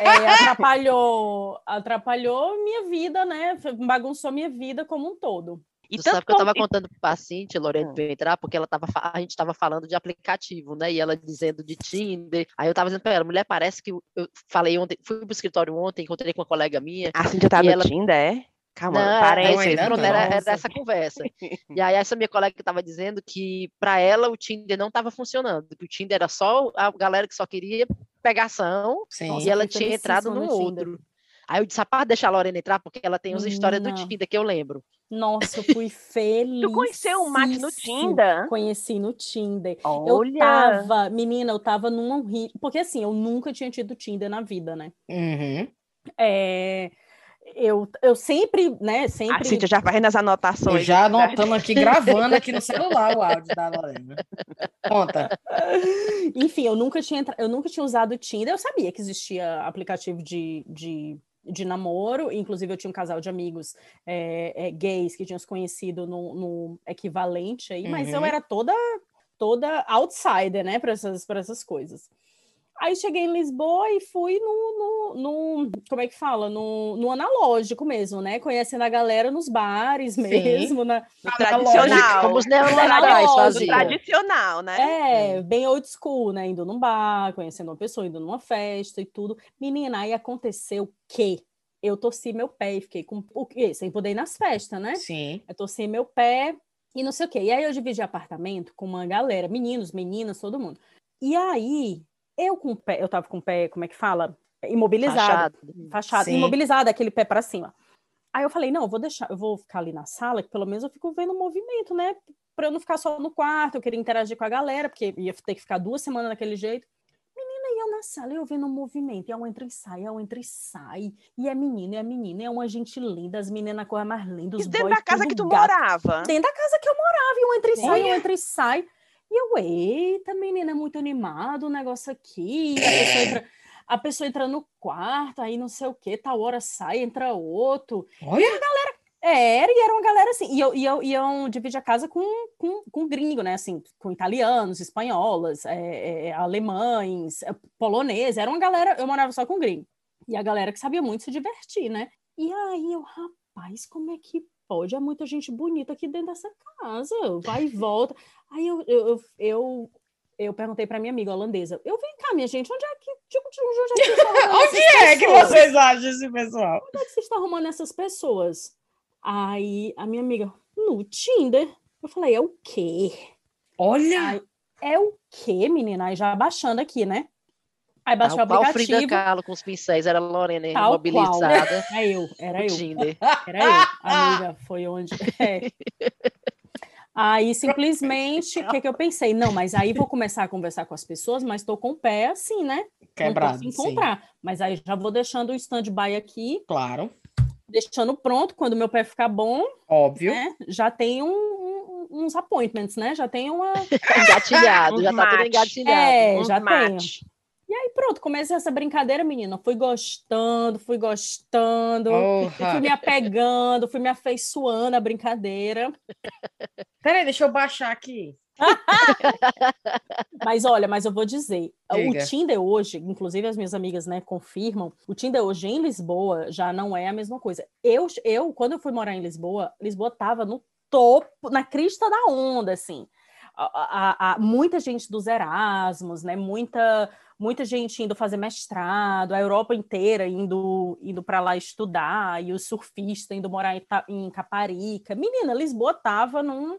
É, atrapalhou, atrapalhou minha vida, né? Bagunçou minha vida como um todo. E tu sabe que eu estava contando para o paciente, Lorena, para entrar, porque ela tava, a gente estava falando de aplicativo, né? E ela dizendo de Tinder. Aí eu estava dizendo para ela, mulher, parece que eu, falei ontem, fui pro escritório ontem, encontrei com uma colega minha. A Cintia tá no ela... Tinder, é? Calma, não, parece. Não, não, era, era essa conversa. e aí essa minha colega que estava dizendo que para ela o Tinder não estava funcionando, que o Tinder era só a galera que só queria pegação Sim. e ela tinha entrado no, no outro. Aí eu disse, rapaz, deixa a Lorena entrar, porque ela tem as histórias do Tinder que eu lembro. Nossa, eu fui feliz. tu conheceu o Mate no Tinder? Conheci no Tinder. Olha. Eu tava, menina, eu tava num rio. Porque assim, eu nunca tinha tido Tinder na vida, né? Uhum. É eu, eu sempre, né, sempre... A Cíntia já vai nas anotações. Eu já anotando aqui, gravando aqui no celular o áudio da Lorena. Conta. Enfim, eu nunca tinha, eu nunca tinha usado o Tinder, eu sabia que existia aplicativo de, de, de namoro, inclusive eu tinha um casal de amigos é, é, gays que tinham se conhecido no, no equivalente aí, uhum. mas eu uhum. era toda toda outsider, né, para essas, essas coisas. Aí cheguei em Lisboa e fui no, no, no como é que fala? No, no, analógico mesmo, né? Conhecendo a galera nos bares Sim. mesmo, na, no tradicional. Como os neandertais faziam. Tradicional, né? É, bem old school, né? Indo num bar, conhecendo uma pessoa, indo numa festa e tudo. Menina, aí aconteceu que eu torci meu pé e fiquei com o quê? Sem poder ir nas festas, né? Sim. Eu torci meu pé e não sei o quê. E aí eu dividi apartamento com uma galera, meninos, meninas, todo mundo. E aí eu com o pé, eu tava com o pé, como é que fala? Imobilizado. Fachado. Fachado. Imobilizado, aquele pé para cima. Aí eu falei, não, eu vou deixar, eu vou ficar ali na sala, que pelo menos eu fico vendo o movimento, né? Pra eu não ficar só no quarto, eu queria interagir com a galera, porque ia ter que ficar duas semanas daquele jeito. Menina, e eu na sala, eu vendo o movimento, e é um entra e sai, é um entra e sai, e é menina, é menina, é uma gente linda, as meninas com a mais linda, os dentro da casa que tu gato. morava? Dentro da casa que eu morava, e um entra e sai, um entra e sai. E eu, eita, menina, é muito animado o negócio aqui. A pessoa entra, a pessoa entra no quarto, aí não sei o que, tal hora sai, entra outro. Olha. E a galera, Era, e era uma galera assim, e eu, e eu, iam dividir a casa com, com, com gringo, né? Assim, com italianos, espanholas, é, é, alemães, é, poloneses, era uma galera, eu morava só com gringo. E a galera que sabia muito se divertir, né? E aí eu, rapaz, como é que pode? Há muita gente bonita aqui dentro dessa casa, vai e volta. Aí eu, eu, eu, eu, perguntei para minha amiga holandesa, eu vem cá, minha gente, onde é que, tipo, onde é que, onde é que vocês acham esse pessoal? Onde é que vocês estão arrumando essas pessoas? Aí a minha amiga, no Tinder. Eu falei, é o quê? Olha! Aí, é o quê, menina? Aí já baixando aqui, né? Aí baixou ah, o aplicativo. Frida Kahlo com os pincéis, era a Lorena Tal mobilizada. Qual. É eu, era eu. Tinder. Era eu, amiga, foi onde... É. Aí, simplesmente, o que, que eu pensei? Não, mas aí vou começar a conversar com as pessoas, mas estou com o pé assim, né? Quebrado, Não encontrar. Sim. Mas aí já vou deixando o stand-by aqui. Claro deixando pronto quando meu pé ficar bom. Óbvio. Né? Já tem um, um, uns appointments, né? Já tem uma. Engatilhado, já tá tudo engatilhado. É, um já tem. E aí, pronto, comecei essa brincadeira, menina. Fui gostando, fui gostando, fui me apegando, fui me afeiçoando a brincadeira. Peraí, deixa eu baixar aqui. mas olha, mas eu vou dizer, Diga. o Tinder hoje, inclusive as minhas amigas, né, confirmam, o Tinder hoje em Lisboa já não é a mesma coisa. Eu, eu quando eu fui morar em Lisboa, Lisboa tava no topo, na crista da onda, assim. A, a, a, muita gente dos Erasmus, né? Muita, muita gente indo fazer mestrado, a Europa inteira indo, indo para lá estudar, e os surfistas indo morar em, em Caparica. Menina, Lisboa tava num,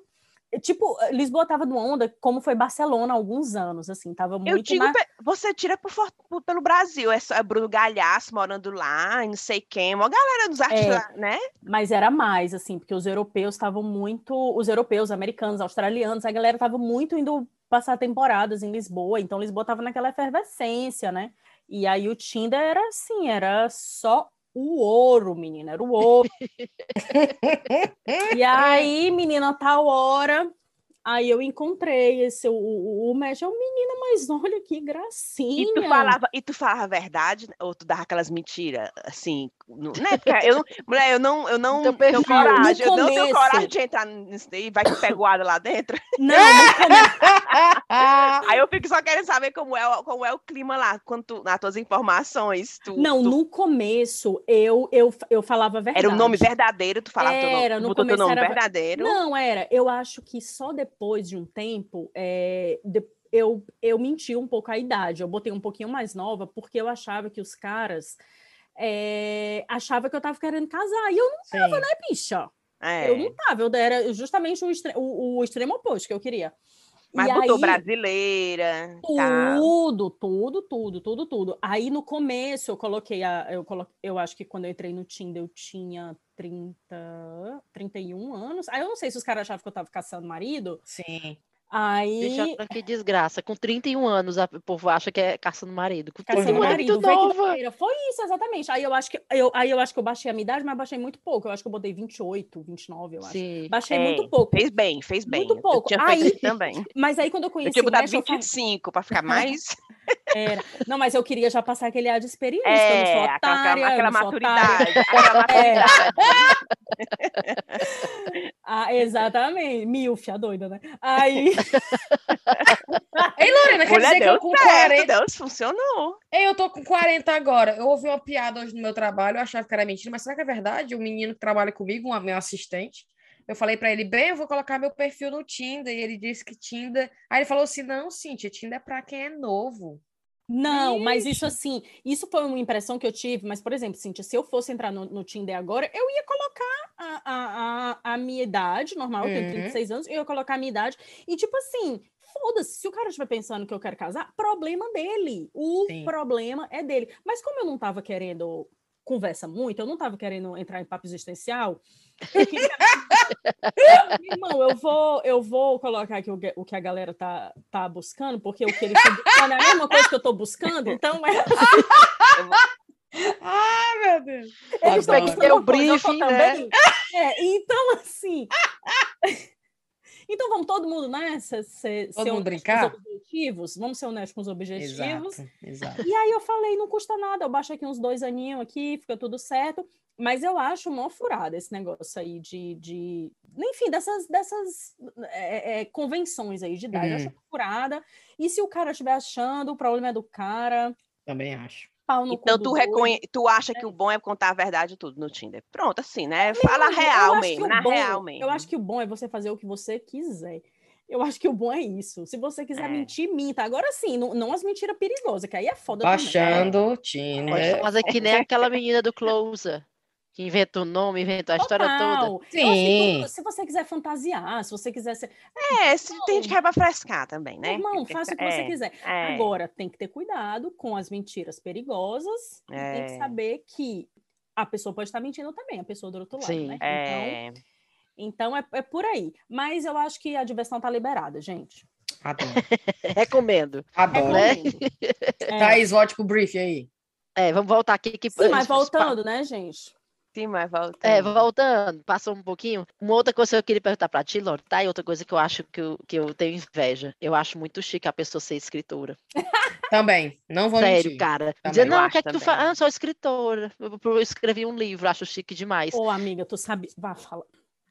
Tipo, Lisboa tava numa onda como foi Barcelona há alguns anos, assim, tava muito... Eu digo, na... você tira por, por, pelo Brasil, é, só, é Bruno Galhaço morando lá, não sei quem, uma galera dos artistas, é, né? Mas era mais, assim, porque os europeus estavam muito... Os europeus, americanos, australianos, a galera tava muito indo passar temporadas em Lisboa, então Lisboa tava naquela efervescência, né? E aí o Tinder era assim, era só o ouro, menina, era o ouro. e aí, menina, tal hora, Aí eu encontrei esse, o, o, o um menino, mas olha que gracinha. E tu falava, e tu falava a verdade, ou tu dava aquelas mentiras, assim, no, né? Porque eu, mulher, eu não, eu não tenho coragem, eu não tenho coragem de entrar nisso daí, vai que pegoada lá dentro. Não, não Aí eu fico só querendo saber como é, como é o clima lá, quanto nas tuas informações. Tu, não, tu... no começo eu, eu, eu falava a verdade. Era o nome verdadeiro, tu falava era, teu nome, no teu nome era... verdadeiro. Não, era. Eu acho que só depois depois de um tempo, é, de, eu, eu menti um pouco a idade. Eu botei um pouquinho mais nova, porque eu achava que os caras é, achavam que eu tava querendo casar. E eu não tava, Sim. né, bicha? É. Eu não tava, eu era justamente o, o, o extremo oposto que eu queria. Mas e botou aí, brasileira. Tudo, tá. tudo, tudo, tudo, tudo. Aí no começo eu coloquei a. Eu, colo, eu acho que quando eu entrei no Tinder eu tinha 30, 31 anos. Aí eu não sei se os caras achavam que eu tava caçando marido. Sim. Aí. Deixa que desgraça. Com 31 anos, o povo acha que é caçando marido. Com caçando marido. Nova. Foi isso, exatamente. Aí eu acho que eu, aí eu acho que eu baixei a minha idade, mas baixei muito pouco. Eu acho que eu botei 28, 29, eu acho. Sim. Baixei é, muito pouco. Fez bem, fez bem. Muito pouco. Eu tinha aí, também. Mas aí quando eu conheci. Eu tinha botado 25 eu... para ficar mais. Era. Não, mas eu queria já passar aquele ar de experiência. É, eu não sou otária, aquela, aquela maturidade. Aquela maturidade. É. ah, exatamente. Milf, a doida, né? Aí. Ei, Lorena, quer Mulher, dizer que eu com certo, 40. Deus, funcionou. Ei, eu tô com 40 agora. Eu ouvi uma piada hoje no meu trabalho, eu achava que era mentira, mas será que é verdade? O menino que trabalha comigo, um meu assistente, eu falei para ele, bem, eu vou colocar meu perfil no Tinder. E ele disse que Tinder. Aí ele falou assim: não, Cintia, Tinder é para quem é novo. Não, Ixi. mas isso assim, isso foi uma impressão que eu tive, mas, por exemplo, Cintia, se eu fosse entrar no, no Tinder agora, eu ia colocar a, a, a, a minha idade normal, eu tenho 36 uhum. anos, eu ia colocar a minha idade, e tipo assim, foda-se, se o cara estiver pensando que eu quero casar, problema dele. O Sim. problema é dele. Mas como eu não estava querendo conversa muito, eu não estava querendo entrar em papo existencial. Irmão, eu vou, eu vou colocar aqui o, o que a galera tá, tá buscando, porque o que estão buscando é a mesma coisa que eu estou buscando, então é. Ah, meu Deus! Eles têm o briefing, né? É, então, assim. Então vamos todo mundo nessa? Ser, todo ser mundo brincar? Objetivos? Vamos ser honestos com os objetivos. Exato, exato. E aí eu falei, não custa nada, eu baixo aqui uns dois aninhos aqui, fica tudo certo. Mas eu acho uma furada esse negócio aí de, de enfim, dessas, dessas é, é, convenções aí de idade. Hum. Eu acho uma furada. E se o cara estiver achando, o problema é do cara. Também acho. então tu, reconhe... tu acha que o bom é contar a verdade tudo no Tinder. Pronto, assim, né? Fala real mesmo, na bom, real mesmo. Eu acho que o bom é você fazer o que você quiser. Eu acho que o bom é isso. Se você quiser é. mentir, minta. Agora sim, não, não as mentiras perigosas, que aí é foda Baixando o Tinder. Fazer que nem aquela menina do Closer que inventa o nome, inventa a Total. história toda. Sim. se você quiser fantasiar, se você quiser ser. É, se tem gente que vai frescar também, né? Irmão, faça o que é, você quiser. É. Agora, tem que ter cuidado com as mentiras perigosas. É. Tem que é. saber que a pessoa pode estar mentindo também, a pessoa do outro lado, Sim. né? É. Então, então é, é por aí. Mas eu acho que a diversão tá liberada, gente. Adoro. Recomendo. Adoro. Recomendo. Né? É. Thaís, volte pro brief aí. É, vamos voltar aqui. Que... Sim, mas voltando, né, gente? Sim, mas voltando. É, voltando, passou um pouquinho. Uma outra coisa que eu queria perguntar para ti, Lore, tá? E outra coisa que eu acho que eu, que eu tenho inveja. Eu acho muito chique a pessoa ser escritora. Também, não vou Sério, mentir. cara. Dizer, não, o que é que tu faz? Ah, sou escritora. Eu, eu escrevi um livro, acho chique demais. Ô, amiga, tu sabe. Vá, fala.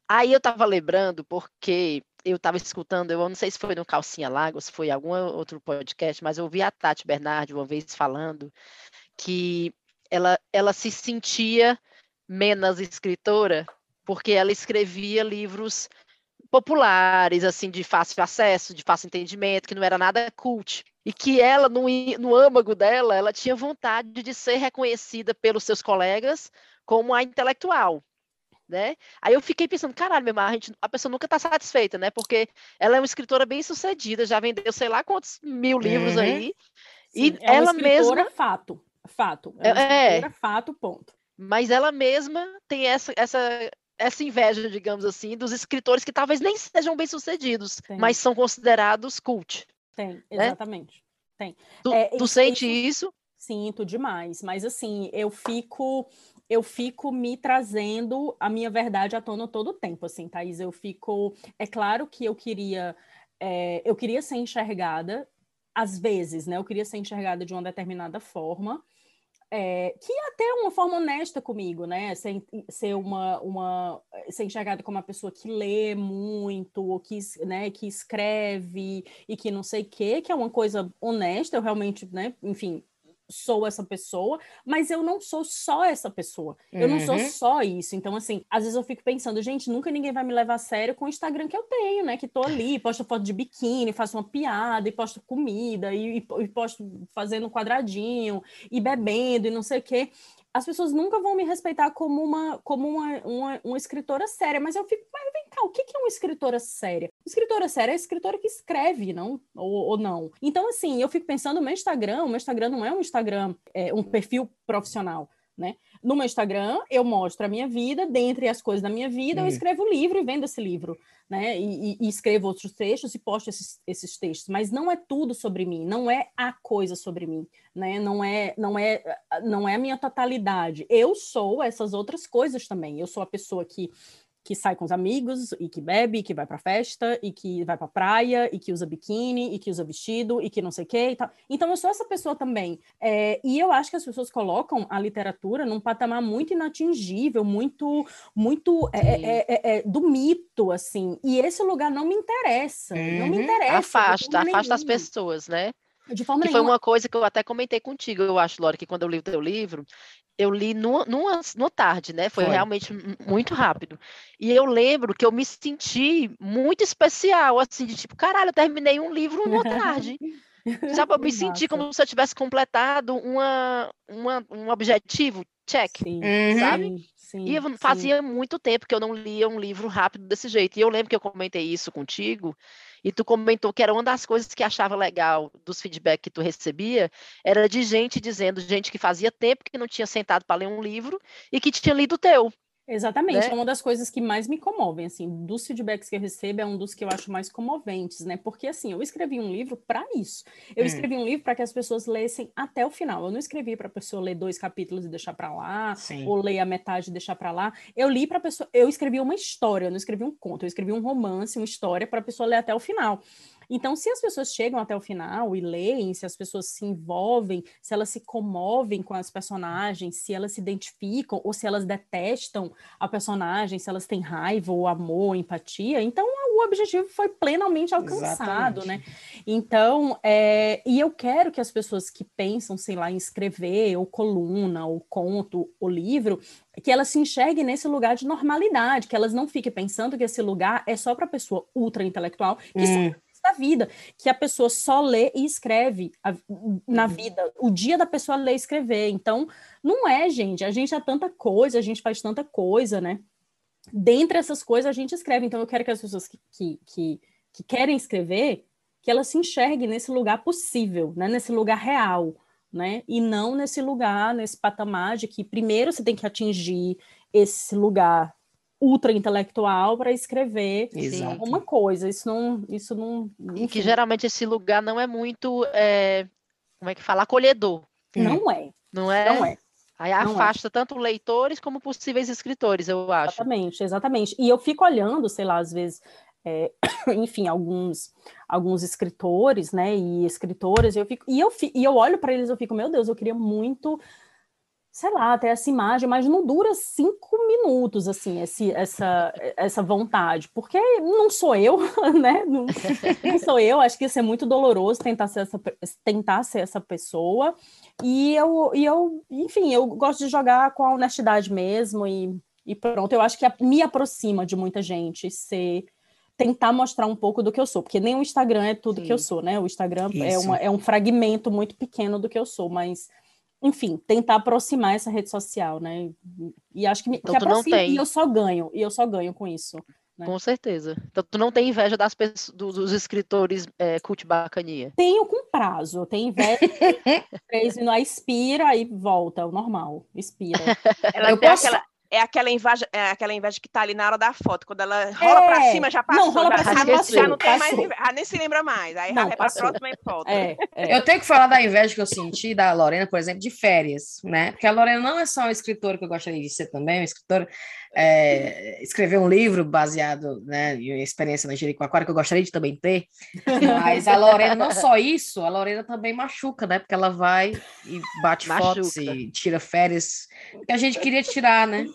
Aí eu tava lembrando, porque eu tava escutando, eu não sei se foi no Calcinha Lago, se foi em algum outro podcast, mas eu ouvi a Tati Bernardi uma vez falando que ela, ela se sentia menos escritora, porque ela escrevia livros populares, assim, de fácil acesso, de fácil entendimento, que não era nada cult. E que ela, no, no âmago dela, ela tinha vontade de ser reconhecida pelos seus colegas como a intelectual. Né? Aí eu fiquei pensando, caralho, meu a, gente, a pessoa nunca está satisfeita, né? Porque ela é uma escritora bem sucedida, já vendeu sei lá quantos mil livros uhum. aí. Sim, e é ela mesma. Fato, fato. É, é, é fato, ponto mas ela mesma tem essa, essa, essa inveja, digamos assim, dos escritores que talvez nem sejam bem-sucedidos, mas são considerados cult. Tem, né? exatamente. Né? Tem. Tu, é, tu sente isso, isso? Sinto demais, mas assim, eu fico eu fico me trazendo a minha verdade à tona todo o tempo, assim, Thaís. Eu fico. É claro que eu queria. É, eu queria ser enxergada, às vezes, né? Eu queria ser enxergada de uma determinada forma, é, que é até uma forma honesta comigo, né? Ser, ser uma, uma ser enxergada como uma pessoa que lê muito, ou que, né, que escreve e que não sei o quê, que é uma coisa honesta, eu realmente, né, enfim, sou essa pessoa, mas eu não sou só essa pessoa. Eu não sou uhum. só isso. Então, assim, às vezes eu fico pensando, gente, nunca ninguém vai me levar a sério com o Instagram que eu tenho, né? Que tô ali, posto foto de biquíni, faço uma piada, e posto comida, e, e posto fazendo quadradinho, e bebendo, e não sei o quê as pessoas nunca vão me respeitar como uma, como uma, uma, uma escritora séria, mas eu fico, mas cá, o que, é uma escritora séria? Escritora séria é a escritora que escreve, não? Ou, ou não. Então, assim, eu fico pensando, o meu Instagram, o meu Instagram não é um Instagram, é um perfil profissional. Né? No meu Instagram, eu mostro a minha vida, dentre as coisas da minha vida, eu uhum. escrevo um livro e vendo esse livro, né? E, e, e, escrevo outros textos e posto esses, esses textos, mas não é tudo sobre mim, não é a coisa sobre mim, né? Não é, não é, não é a minha totalidade. Eu sou essas outras coisas também. Eu sou a pessoa que que sai com os amigos e que bebe, que vai para festa e que vai para praia e que usa biquíni e que usa vestido e que não sei o que e tal. Então eu sou essa pessoa também. É, e eu acho que as pessoas colocam a literatura num patamar muito inatingível, muito, muito é, é, é, é, é do mito, assim. E esse lugar não me interessa. Uhum. Não me uhum. interessa. Afasta, afasta as pessoas, né? De forma que nenhuma. foi uma coisa que eu até comentei contigo, eu acho, Lore, que quando eu li o teu livro, eu li numa, numa, numa tarde, né? Foi, foi, realmente muito rápido. E eu lembro que eu me senti muito especial, assim, de tipo, caralho, eu terminei um livro numa tarde. Sabe, eu me senti como se eu tivesse completado uma, uma, um objetivo, check, sim. sabe? Sim, e fazia sim. muito tempo que eu não lia um livro rápido desse jeito. E eu lembro que eu comentei isso contigo, e tu comentou que era uma das coisas que achava legal dos feedback que tu recebia, era de gente dizendo, gente que fazia tempo que não tinha sentado para ler um livro e que tinha lido o teu. Exatamente, né? é uma das coisas que mais me comovem, assim, dos feedbacks que eu recebo é um dos que eu acho mais comoventes, né? Porque assim, eu escrevi um livro para isso. Eu hum. escrevi um livro para que as pessoas lessem até o final. Eu não escrevi para a pessoa ler dois capítulos e deixar para lá, Sim. ou ler a metade e deixar para lá. Eu li para pessoa, eu escrevi uma história, eu não escrevi um conto, eu escrevi um romance, uma história para a pessoa ler até o final. Então, se as pessoas chegam até o final e leem, se as pessoas se envolvem, se elas se comovem com as personagens, se elas se identificam ou se elas detestam a personagem, se elas têm raiva ou amor, ou empatia, então o objetivo foi plenamente alcançado, né? Exatamente. né? Então, é, e eu quero que as pessoas que pensam, sei lá, em escrever, ou coluna, ou conto, ou livro, que elas se enxerguem nesse lugar de normalidade, que elas não fiquem pensando que esse lugar é só para pessoa ultra intelectual, que hum. Da vida, que a pessoa só lê e escreve a, na uhum. vida, o dia da pessoa ler e escrever. Então, não é, gente, a gente é tanta coisa, a gente faz tanta coisa, né? dentre essas coisas a gente escreve. Então, eu quero que as pessoas que, que, que, que querem escrever, que elas se enxerguem nesse lugar possível, né? nesse lugar real, né? E não nesse lugar, nesse patamar de que primeiro você tem que atingir esse lugar ultra intelectual para escrever Exato. uma coisa. Isso não, isso não. E que geralmente esse lugar não é muito, é, como é que fala, acolhedor. Não é. Não é. Não é. Aí não é. afasta é. tanto leitores como possíveis escritores, eu acho. Exatamente, exatamente. E eu fico olhando, sei lá, às vezes, é, enfim, alguns alguns escritores, né, e escritoras, eu fico, e eu, e eu olho para eles, eu fico, meu Deus, eu queria muito sei lá, até essa imagem, mas não dura cinco minutos, assim, esse, essa, essa vontade, porque não sou eu, né? Não, não, sou eu, acho que isso é muito doloroso tentar ser essa, tentar ser essa pessoa, e eu, e eu, enfim, eu gosto de jogar com a honestidade mesmo, e, e pronto, eu acho que me aproxima de muita gente ser tentar mostrar um pouco do que eu sou, porque nem o Instagram é tudo Sim. que eu sou, né? O Instagram é, uma, é um fragmento muito pequeno do que eu sou, mas enfim, tentar aproximar essa rede social, né? E acho que, me, então, que aproxima, e eu só ganho, e eu só ganho com isso. Né? Com certeza. Então tu não tem inveja das pessoas, dos, escritores é, cult bacania? Tenho com prazo, tenho inveja. três no expira, aí volta, o normal, expira. Ela eu posso... aquela, é aquela inveja, é aquela inveja que tá ali na hora da foto. Quando ela rola é, pra cima, já passou. Não, rola já, pra cima, já, já não tem mais inveja, já nem se lembra mais. Aí não, vai pra próxima foto. É, é. Eu tenho que falar da inveja que eu senti da Lorena, por exemplo, de férias, né? Porque a Lorena não é só uma escritora que eu gostaria de ser também, uma escritora. É, escreveu um livro baseado né, em experiência na Jericoacoara, que eu gostaria de também ter. Mas a Lorena, não só isso, a Lorena também machuca, né? Porque ela vai e bate machuca. fotos e tira férias que a gente queria tirar, né?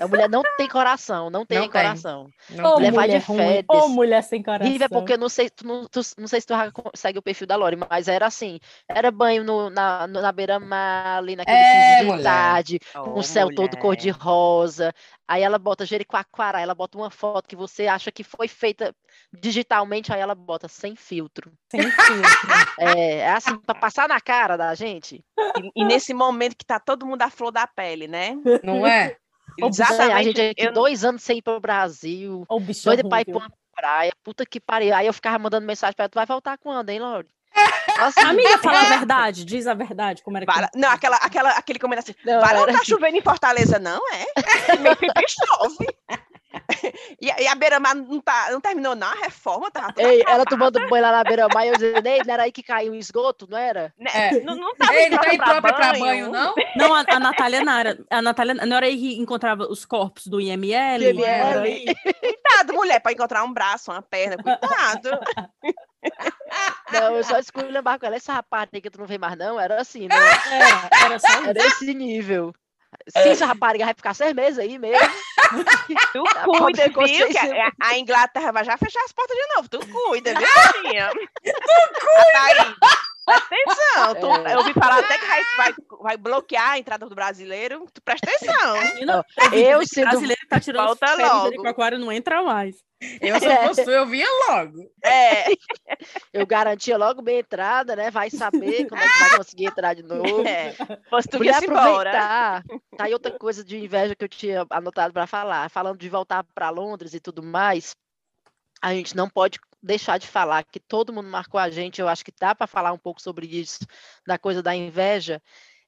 A mulher não tem coração, não tem, não coração. Não mulher vai de férias. Ô, mulher sem coração. Vive é porque não sei, tu, não, tu, não sei se tu segue o perfil da Lori, mas era assim, era banho no, na, na beira-mar, ali naquele é, de tarde, com o céu mulher. todo cor-de-rosa. Aí ela bota Jericoacoara, ela bota uma foto que você acha que foi feita digitalmente, aí ela bota sem filtro. Sem filtro. é, é assim, para passar na cara da gente. E, e nesse momento que tá todo mundo à flor da pele, né? Não é? Exatamente. A gente aqui eu... dois anos sem ir para o Brasil, oh, doido para ir para uma praia, puta que pariu. Aí eu ficava mandando mensagem para tu vai voltar quando, hein, Lore? Nossa, amiga, fala a verdade, diz a verdade, como era que... Não, aquela, aquela, aquele comentário assim, não, para não tá chovendo em Fortaleza, não, é? Meu pipi chove. E, e, a beira-mar não, tá, não terminou na reforma, tá? Ei, ela tomando banho lá na beira-mar, eu dizia, não era aí que caiu o esgoto, não era? Né, é. Não, não tava Ei, não tá própria pra banho, não? Não, a, a Natália Nara, a Natália, não era aí que encontrava os corpos do IML? IML. Cuidado, mulher, para encontrar um braço, uma perna, cuidado. Não, eu só esculhambar com ela, essa rapariga que tu não vê mais não, era assim, né? Era, era, só era esse nível. Sim, essa rapariga vai ficar seis meses aí mesmo. Tu cuida, viu? Que a, a, Inglaterra vai já fechar as portas de novo. Tu cuida, viu, tu cuida! Atenção, tu, é. eu ouvi falar até que vai, vai, vai, bloquear a entrada do brasileiro. Tu presta atenção. Não, eu, se o brasileiro tá tirando Volta logo. o aquário não entra mais. Eu sou é. eu vinha logo. É. Eu garantia logo minha entrada, né? Vai saber como é que vai conseguir entrar de novo. É. Posso tu aproveitar. Tá aí outra coisa de inveja que eu tinha anotado para falar. Falando de voltar para Londres e tudo mais, a gente não pode deixar de falar que todo mundo marcou a gente. Eu acho que dá para falar um pouco sobre isso, da coisa da inveja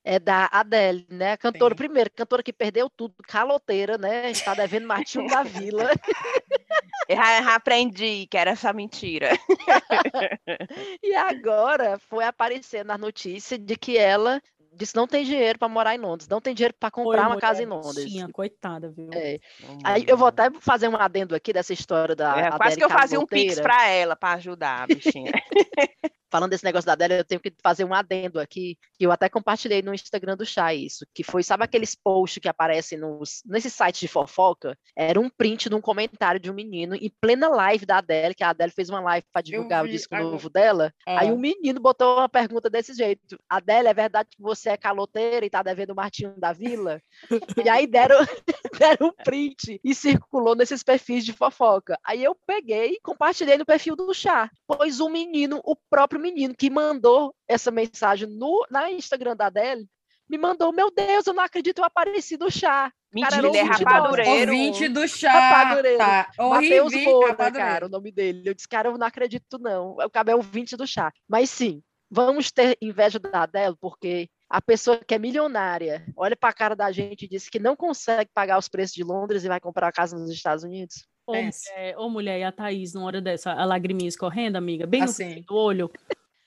é da Adele, né? Cantora, Sim. primeiro, cantora que perdeu tudo, caloteira, né? Está devendo Martinho da Vila. Eu já aprendi que era essa mentira. e agora foi aparecer na notícia de que ela disse não tem dinheiro para morar em Londres, não tem dinheiro para comprar Foi, uma casa em Londres. Tinha, coitada, viu? É. Aí eu vou até fazer um adendo aqui dessa história da É, quase que eu fazia um pix pra ela, pra ajudar a bichinha. Falando desse negócio da Adele, eu tenho que fazer um adendo aqui, que eu até compartilhei no Instagram do Chá isso, que foi, sabe aqueles posts que aparecem nos, nesses sites de fofoca? Era um print de um comentário de um menino em plena live da Adele, que a Adele fez uma live para divulgar o vi, disco agora- novo dela. Aí Ah. um menino botou uma pergunta desse jeito: Adele, é verdade que você é caloteira e tá devendo o Martinho da Vila? e aí deram, deram um print e circulou nesses perfis de fofoca. Aí eu peguei e compartilhei no perfil do chá. Pois o menino, o próprio menino que mandou essa mensagem no, na Instagram da Adele, me mandou: Meu Deus, eu não acredito, eu apareci no chá. Mentira, era ele é do- rapadureiro. Ouvinte do chá. Rapadureiro. Tá. Matheus Moura, cara, o nome dele. Eu disse, cara, eu não acredito, não. O cabo é ouvinte do chá. Mas sim, vamos ter inveja da Adele, porque a pessoa que é milionária olha para a cara da gente e diz que não consegue pagar os preços de Londres e vai comprar uma casa nos Estados Unidos. Ô, Pense. mulher, ô, mulher, e a Thaís, numa hora dessa, a lagriminha escorrendo, amiga, bem no Assim. do olho.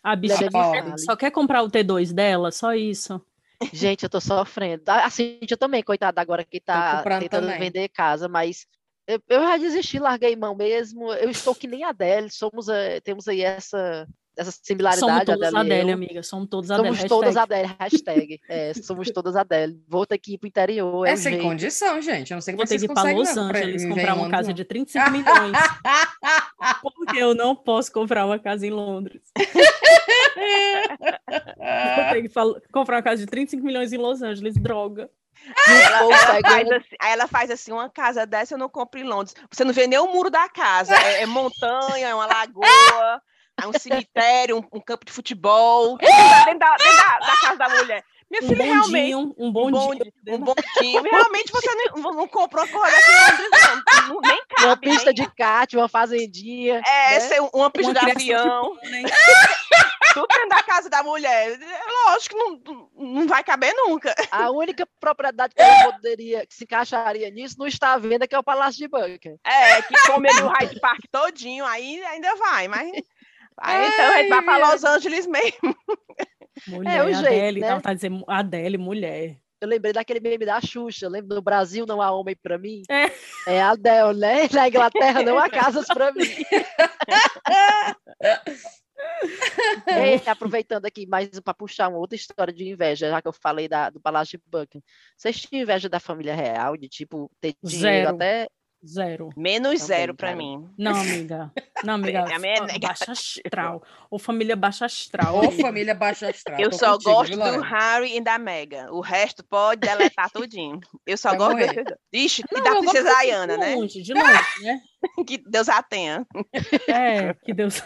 A bicha Mulher só só quer comprar o T2 dela, só isso. Gente, eu tô sofrendo. A Cintia também, coitada, agora que tá tentando também. vender casa, mas eu, eu já desisti, larguei mão mesmo. Eu estou que nem a Adele, somos, eh, temos aí essa, essa Somos similaridade, todas Adele Adele, eu. amiga. Somos todas Adele. Somos todas hashtag. Adele, hashtag. É, somos todas Adele. Vou ter que ir pro interior. É o sem jeito. condição, gente. Eu não sei como Vou ter vocês que ir para conseguem Los Angeles comprar uma casa de 35 milhões. porque eu não posso comprar uma casa em Londres. Vou ter que fal- comprar uma casa de 35 milhões em Los Angeles, droga. Aí ela, ela faz assim, ela faz assim, uma casa dessa eu não compro em Londres. Você não vê nem o muro da casa. É, é montanha, é uma lagoa, é um cemitério, um, um campo de futebol. Lá Dentro da, dentro da- da casa da mulher. Minha Um filha, realmente. bondinho, um Um bondinho. bonde, um bondinho. Realmente você não, não comprou uma coisa aqui em Londres, não. Não- Nem cabe. Uma pista nem- de kart, uma fazendinha. É, né? ser uma pista Uma de avião. pônei. Tudo dentro da casa da mulher. É Lógico que não, não vai caber nunca. A única propriedade que ela poderia, que se encaixaria nisso, não está à venda, que é o Palácio de Buckingham. É, que come ali o Hyde Park todinho, aí ainda vai, mas. Aí então a gente vai para Los Angeles mesmo. Mulher, o jeito, Adele, né? tá dizendo Adele, mulher. Eu lembrei daquele meme da Xuxa, lembra? No Brasil não há homem para mim. É. É a Del, né? Na Inglaterra não há casas para mim. E, aproveitando aqui mais para puxar uma outra história de inveja, já que eu falei da, do Palácio de Buckingham. Vocês tinham inveja da família real, de tipo ter dinheiro Zero. até. Zero. Menos Também, zero para mim. Não, amiga. Não, amiga. A minha é baixa astral. Ou família baixa astral. Amiga. família baixa astral. Eu tô só contigo, gosto viu, do? Harry e da Meghan. O resto pode deletar tudinho. Eu só Vai gosto morrer. desses... Ixi, e da princesa assim, Diana, de né? longe, de longe, né? Que Deus a tenha. É, que Deus.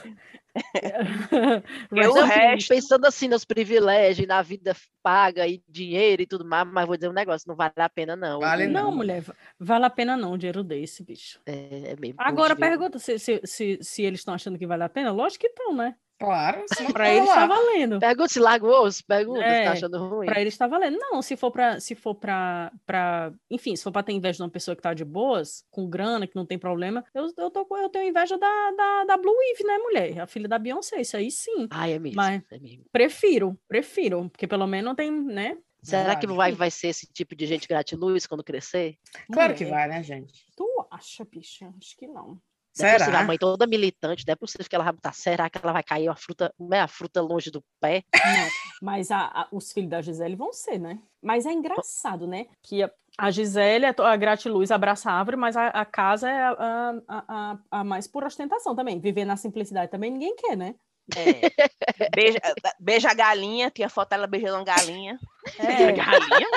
Eu o resto- peace. Pensando assim nos privilégios, na vida paga e dinheiro e tudo mais, mas vou dizer um negócio, não vale a pena, não. Vale O- Não, não. mulher, va- vale a pena não um dinheiro desse, bicho. É, é Agora pergunta se, se, se, se eles estão achando que vale a pena. Lógico que estão, né? Claro, Para tá lá. está valendo. Pergunta se larga o osso, pergunta se É, tá achando ruim. Para eles está valendo. Não, se for para se for para para, enfim, se for para ter inveja de uma pessoa que tá de boas, com grana, que não tem problema, eu, eu tô eu tenho inveja da, da, da Blue Eve, né, mulher? A filha da Beyoncé, isso aí sim. Ai, é mesmo, Mas- é mesmo. Prefiro, prefiro, porque pelo menos tem, né? Será que Verdade. vai, vai ser esse tipo de gente gratiluz quando crescer? Claro que Mulher, vai, né, gente? Tu acha, bicha? Acho que não. É Será? a mãe toda militante, não é possível que ela vai botar. Será que ela vai cair uma fruta, não é a fruta longe do pé? Não, mas a- a- os filhos da Gisele vão ser, né? Mas é engraçado, né? Que a, a Gisele é a gratiluz, abraça a árvore, mas a, a casa é a, a, a- a- a mais por ostentação também. Viver na simplicidade também ninguém quer, né? É. Beija, beija a galinha, tinha foto dela beijando uma galinha. Beija a É, galinha.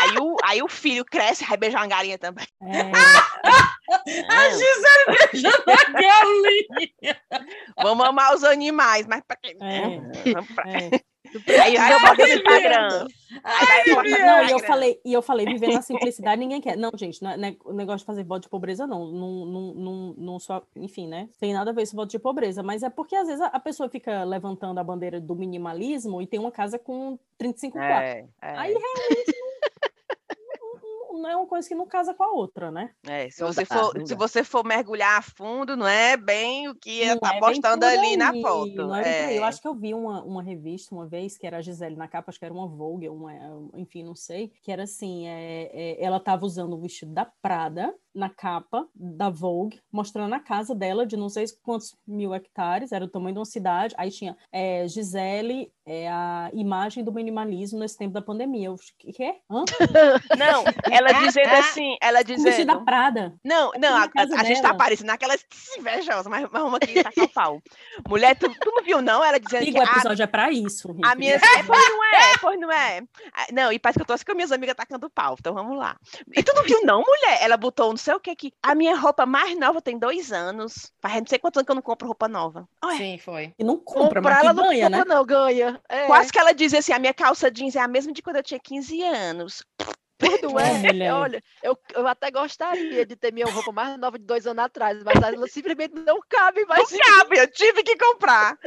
Aí o, aí o filho cresce, vai beijar uma galinha também. é, A Gisele beijando a galinha. Vamos amar os animais, mas pra quê? É. Vamos pra- é. Aí aí eu botei no Instagram. No Não, e eu falei, e eu falei, viver na simplicidade ninguém quer. Não, gente, não é, não é o negócio de fazer voto de pobreza, não. Não, não, não, não só, enfim, né? Tem nada a ver esse voto de pobreza, mas é porque às vezes a, pessoa fica levantando a bandeira do minimalismo e tem uma casa com 35 quartos. É, é. Aí realmente não, não- é uma coisa que não casa com a outra, né? É, se Não você dá, for, se você for mergulhar a fundo, não é bem o que Não tá é postando ali na aí, foto. não é aí. Eu É. acho que eu vi uma, uma revista uma vez que era a Gisele na capa, acho que era uma Vogue, uma, enfim, não sei, que era assim, é, é, ela estava usando o vestido da Prada na capa da Vogue, mostrando a casa dela de não sei quantos mil hectares, era o tamanho de uma cidade. Aí tinha é, Gisele, é a imagem do minimalismo nesse tempo da pandemia. Eu, que que é? Hã? Não, ela dizendo assim, ela O vestido da dizendo. Prada. Não, não, a, casa a gente tá parecendo aquelas invejosas, mas mas vamos aqui tacar o pau. Mulher, tu, tu não viu, não? Ela dizendo Amigo, que o a, episódio é pra isso. Rick. a minha. É, pois não é, pois não é. Ah, Não, e parece que eu tô assim com minhas amigas tacando pau, então vamos lá. E tu não viu, não, mulher? Ela botou não sei o que que. A minha roupa mais nova tem dois anos. Faz não sei quantos anos que eu não compro roupa nova. Olha, Sim, foi. E não compra, Comprar mas ela que não ganha, né? compra, não, ganha. É, Quase que ela dizia assim: a minha calça jeans é a mesma de quando eu tinha 15 anos. Não É, é. mulher. Olha, eu, eu até gostaria de ter minha roupa mais nova de dois anos atrás, mas ela simplesmente não cabe mais. Não cabe, eu tive que comprar.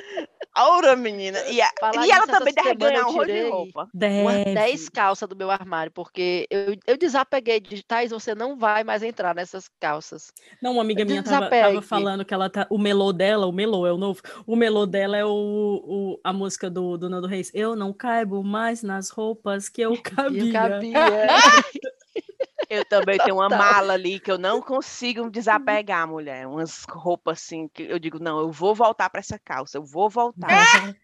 Aura, menina. E, a- e ela também deve ganhar um rolo de roupa. Umas Deve. 10 calças do meu armário, porque eu, eu desapeguei de Thais, você não vai mais entrar nessas calças. Não, uma amiga minha tava, tava falando que ela tá. O melô dela, o melô é o novo. O melô dela é o, o- a música do, do Nando Reis. Eu não caibo mais nas roupas que eu cabia. eu cabia. Eu também tenho uma Total. mala ali que eu não consigo desapegar, mulher. Umas roupas assim que eu digo, não, eu vou voltar para essa calça, eu vou voltar.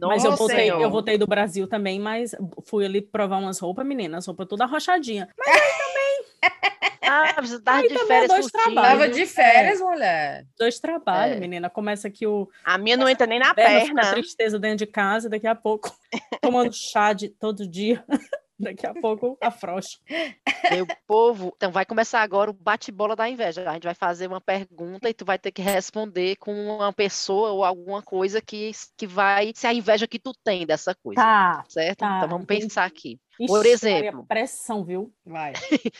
Mas eu voltei, eu voltei do Brasil também, mas fui ali provar umas roupas, menina, as roupas toda arrochadinha. Ah, você tava Aí de também é férias dois trabalhos. Tava de férias, mulher. Dois trabalhos, É. menina. Começa aqui o A minha não entra nem na inverno, fica perna. tristeza dentro de casa, daqui a pouco tomando chá de todo dia. Daqui a pouco afrouxa. Meu povo, então vai começar agora o bate-bola da inveja. A gente vai fazer uma pergunta e tu vai ter que responder com uma pessoa ou alguma coisa que, que vai ser a inveja que tu tem dessa coisa, Tá. certo? tá, então vamos pensar aqui. Ixi, Por Maria, exemplo. Pressão, viu? Vai.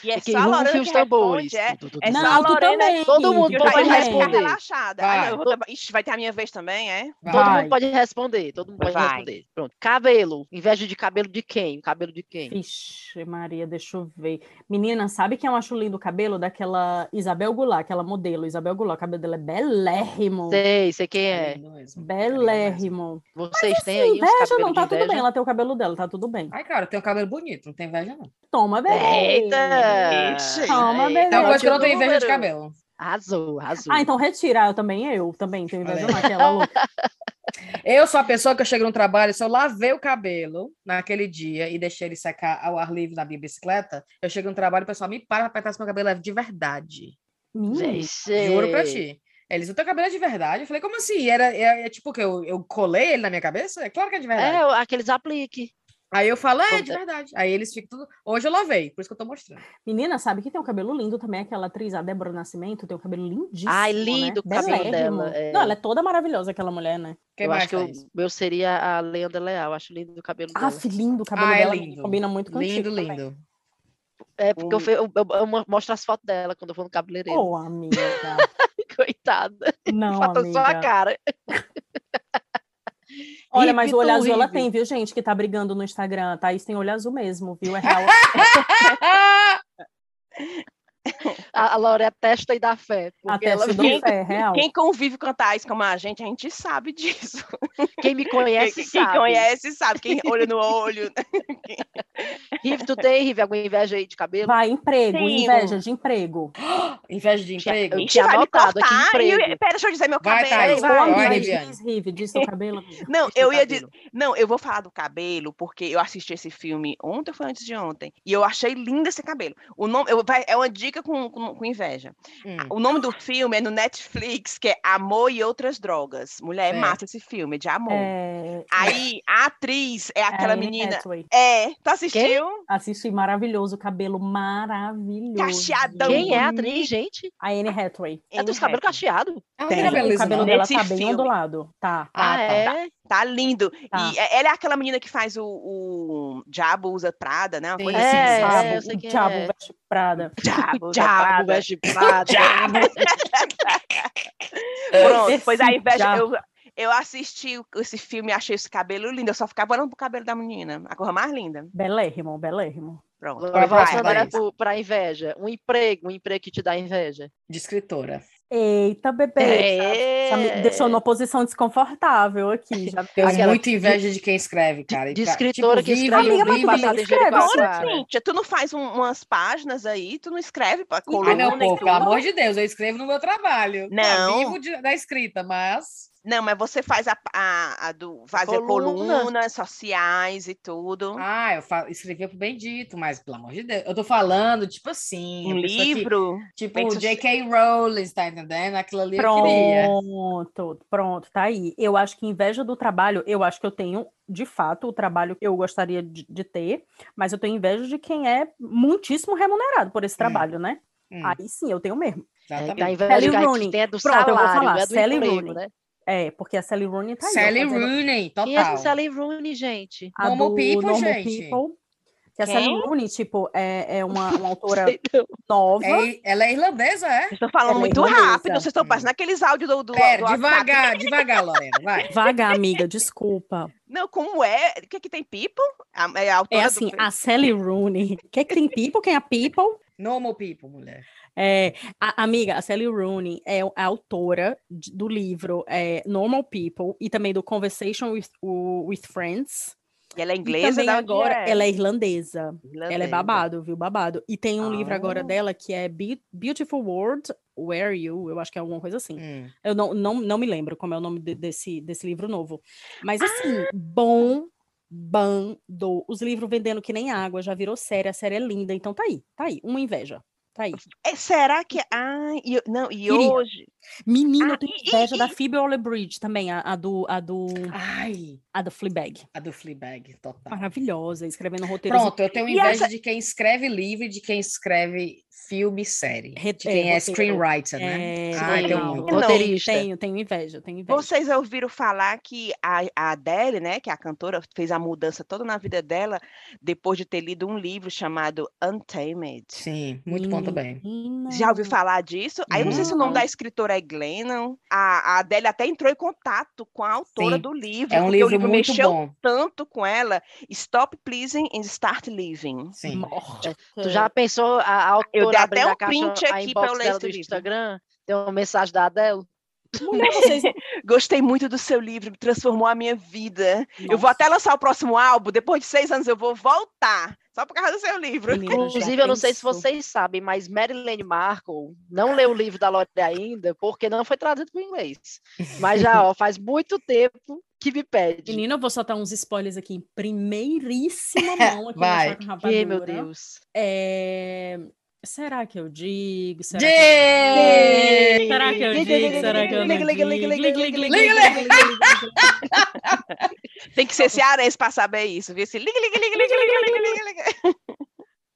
E é Aqui, só a rufem Lorena os que tambores. responde, é, é só Lorena também. Todo mundo que pode também. responder. relaxada. Ah, não, Vai. vou Ixi, vai ter a minha vez também, é? Todo mundo pode responder, todo mundo pode Vai. responder. Pronto. Cabelo. Inveja de cabelo de quem? Cabelo de quem? Vixe, Maria, deixa eu ver. Menina, sabe quem eu acho lindo o cabelo? Daquela Isabel Goulart, aquela modelo, Isabel Goulart. O cabelo dela é belérrimo. Sei, sei quem É é. É. Belérrimo. Vocês têm Sim, aí inveja cabelos não, de tá tudo bem. Ela tem o cabelo dela, tá tudo bem. Ai, cara, eu tenho cabelo bonito, não tem inveja, não. Toma, bebê. Eita! Ixi, Toma. É uma coisa que eu não tenho inveja de cabelo. Arrasou, arrasou. Ah, então retira. Eu também, eu também tenho inveja naquela louca. Eu sou a pessoa que eu chego no trabalho, se eu lavei o cabelo naquele dia e deixei ele secar ao ar livre na minha bicicleta, eu chego no trabalho e o pessoal me para pra apertar se meu cabelo é de verdade. Menina, Vixe. Juro pra ti. Eles, o teu cabelo é de verdade? Eu falei, como assim? Era, é, é tipo que eu, eu colei ele na minha cabeça? É claro que é de verdade. É, aqueles aplique. Aí eu falo, é, de Conta. verdade. Aí eles ficam tudo. Hoje eu lavei, por isso que eu tô mostrando. Menina, sabe que tem um cabelo lindo também, aquela atriz, a Débora Nascimento, tem um cabelo lindíssimo. Ai, né? lindo o cabelo Belérrimo. dela, é. Não, ela é toda maravilhosa, aquela mulher, né? Quem eu mais acho que o meu seria a Leandra Leal. Acho lindo o cabelo dela. Ah, lindo o cabelo Ah, é dela. lindo. Combina muito contigo Lindo, também. lindo. É, porque eu, eu- eu- eu mo- mostro as fotos dela quando eu vou no cabeleireiro. Ô, amiga. Coitada. Não, Falta só a cara. Olha, mas o olho azul ela tem, viu, gente, que tá brigando no Instagram. Thaís tem olho azul mesmo, viu? É real. A, a Laura é a testa e dá fé. A Porque ela, testa do Quem- fé, é real. Quem convive com a Thais como a gente, a gente sabe disso. quem me conhece Quem, quem sabe. conhece sabe, quem olha no olho. Rive, tu tem, Rive, alguma inveja aí de cabelo? Vai, emprego, Tenho. inveja de emprego. Inveja de emprego? eu Ixi, tinha anotado aqui, emprego. E, pera, deixa eu dizer meu Vai, cabelo. Thaís, vai. vai. Vai, diz, Rive, diz seu cabelo. amiga. Não, Diz eu ia dizer. Não, eu vou falar do cabelo, porque eu assisti esse filme ontem ou foi antes de ontem? E eu achei lindo esse cabelo. O nome eu- vai- é uma dica com, com, com inveja. Hum. O nome do filme é no Netflix, que é Amor e Outras Drogas. Mulher, é Certo. massa esse filme, é de amor. É, Aí a atriz é é aquela a Anne menina. Hathaway. É, tu assistiu? Assisti, maravilhoso, cabelo maravilhoso. Cacheadão. Quem é a atriz, gente? A Anne Hathaway. É dos Anne cabelos Hathaway. cacheados? Ah, não Tem. tem cabelo o cabelo dela Nesse tá bem filme. ondulado. Tá. Ah, Ah, tá. é? Tá lindo. Tá. E é- ela é aquela menina que faz o, o Diabo Usa Prada, né? Uma coisa É, assim. é, sabe? eu sei o quem diabo é. veste Prada. Diabo Usa Diabo, Prada. veste prada. Diabo. Pronto, Esse pois a inveja. diabo. Eu, eu assisti esse filme e achei esse cabelo lindo. Eu só ficava olhando pro cabelo da menina. A coisa mais linda. Belérrimo, belérrimo. Pronto. Agora, Vai, voltando vai. para inveja. Um emprego, um emprego que te dá inveja. De escritora. Eita, bebê. Já me É. deixou numa posição desconfortável aqui. Já... Tenho Aquela muita inveja de quem escreve, cara. de escritora que vive- escreve Amiga, mas livro tu também escreve, Agora. Cíntia, tu não faz um- umas páginas aí, tu não escreve para Ai, coluna meu e povo, pelo amor de Deus, eu escrevo no meu trabalho. Eu Não. vivo de- da escrita, mas. Não, mas você faz a, a, a do fazer Coluna. colunas sociais e tudo. Ah, eu fa... escrevia pro Bendito, mas pelo amor de Deus. Eu tô falando, tipo assim. um pessoa que- livro. tipo soci- J.K. Rowling, tá entendendo? Aquilo ali eu queria. Pronto, pronto, tá aí. Eu acho que inveja do trabalho, eu acho que eu tenho, de fato, o trabalho que eu gostaria de, de ter, mas eu tenho inveja de quem é muitíssimo remunerado por esse trabalho, né? Hum, Aí sim, eu tenho mesmo. É, exatamente. da inveja Sally Rooney. tem é do Pronto, eu vou salário, falar, é do Sally emprego, Rooney. né? É, porque a Sally Rooney tá aí. Sally Rooney, Quem é essa total. Sally Rooney, gente? a Normal do People, Normal gente. People. Que a Quem? Sally Rooney, tipo, é, é uma, uma autora nova. É- ela é irlandesa, é? Vocês estão falando Ela é muito irlandesa. rápido, vocês estão passando aqueles áudios do, do, Pera, do WhatsApp. devagar, devagar, Lorena, vai. Vagar, amiga, desculpa. Não, como é? O que, que tem people? A, é a autora É do- assim, a Sally Rooney. O que, que tem people? Quem é people? Normal people, mulher. É, a, amiga, a Sally Rooney é a autora de- do livro é, Normal People e também do Conversation with, o- with Friends. E ela é E inglesa, também da onde agora é? ela é irlandesa. Ela é Irlandesa. babado, viu? Babado. E tem um livro agora Ah. dela que é Be- Beautiful World, Where Are You? Eu acho que é alguma coisa assim. Hum. Eu não, não, não me lembro como é o nome de- desse, desse livro novo. Mas assim, bom, bando. Os livros vendendo que nem água, já virou série, a série é linda. Então tá aí, tá aí, uma inveja. Tá aí. É, será que. Ah, e, não, e Queria. hoje. Menina, Ah, eu tenho e- e- inveja da e- Phoebe Waller-Bridge também, a, a do, a do, Ai, a do Fleabag. a do Fleabag, total. Maravilhosa, escrevendo roteiros. Pronto, eu tenho E inveja essa- de quem escreve livro e de quem escreve filme e série. Re- De quem é, é, roteiro. screenwriter, né? É, Ai, tenho não, muito. Não, Roteirista. Tenho, tenho inveja, tenho inveja. Vocês ouviram falar que a, a Adele, né, que é a cantora, fez a mudança toda na vida dela depois de ter lido um livro chamado Untamed. Sim, muito bom também. Já ouviu falar disso? Aí eu não sei se o nome da escritora é Glennon. A, a Adele até entrou em contato com a autora Sim, do livro, É um porque livro o livro muito mexeu bom. tanto com ela. Stop Pleasing and Start Living. Sim. Morta. Tu já pensou a, a autora Eu dei até um a caixa, print a aqui pra eu ler esse do livro. Instagram? Tem uma mensagem da Adele? Mulher, vocês. Gostei muito do seu livro, transformou a minha vida. Eu vou Nossa, até lançar o próximo álbum, depois de seis anos eu vou voltar, só por causa do seu livro. Inclusive, eu não sei se vocês sabem, mas Marilyn Markle não leu o livro da Lore ainda, porque não foi traduzido para o inglês. Mas já, ó, faz muito tempo que me pede. Menina, eu vou soltar uns spoilers aqui em primeiríssima mão aqui Vai. Que, meu. Deus. É... Será que eu digo? Será que eu digo? Será que eu digo? Será que eu digo? Tem que ser cearense para saber isso, viu? Esse liga, liga, liga, liga, liga, liga, liga.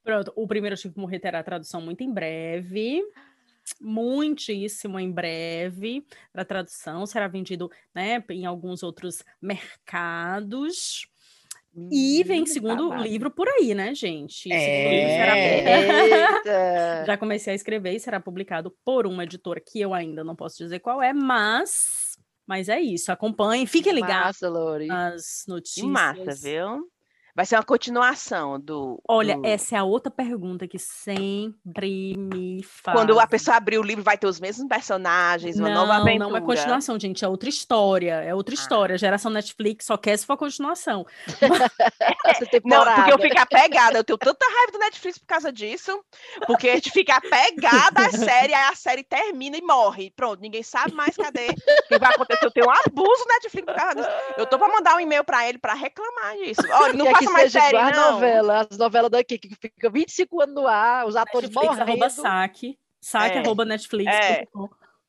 Pronto, o primeiro tipo tive que morrer terá tradução muito em breve. Muitíssimo em breve. A tradução será vendido né, em alguns outros mercados. E vem Menino, segundo babado. livro por aí, né, gente? É. livro será. Já comecei a escrever e será publicado por uma editora que eu ainda não posso dizer qual é, mas, mas é isso. Acompanhem, fiquem ligados nas Que notícias. massa, viu? Vai ser uma continuação do. Olha, do- essa é a outra pergunta que sempre me faz. Quando a pessoa abrir o livro, vai ter os mesmos personagens, uma nova Não, aventura. não é continuação, gente, é outra história, é outra Ah. história. Geração Netflix só quer se for continuação. Não, porque eu fico apegada. Eu tenho tanta raiva do Netflix por causa disso. Porque a gente fica apegada à série, aí a série termina e morre. Pronto, ninguém sabe mais cadê. O que vai acontecer? Eu tenho um abuso do Netflix por causa disso. Eu tô pra mandar um e-mail pra ele pra reclamar disso. Olha, não que mais seja série, igual a não. novela, as novelas daqui, que fica 25 anos no ar, os atores Netflix, arroba morrendo. saque, saque, É. arroba Netflix. É.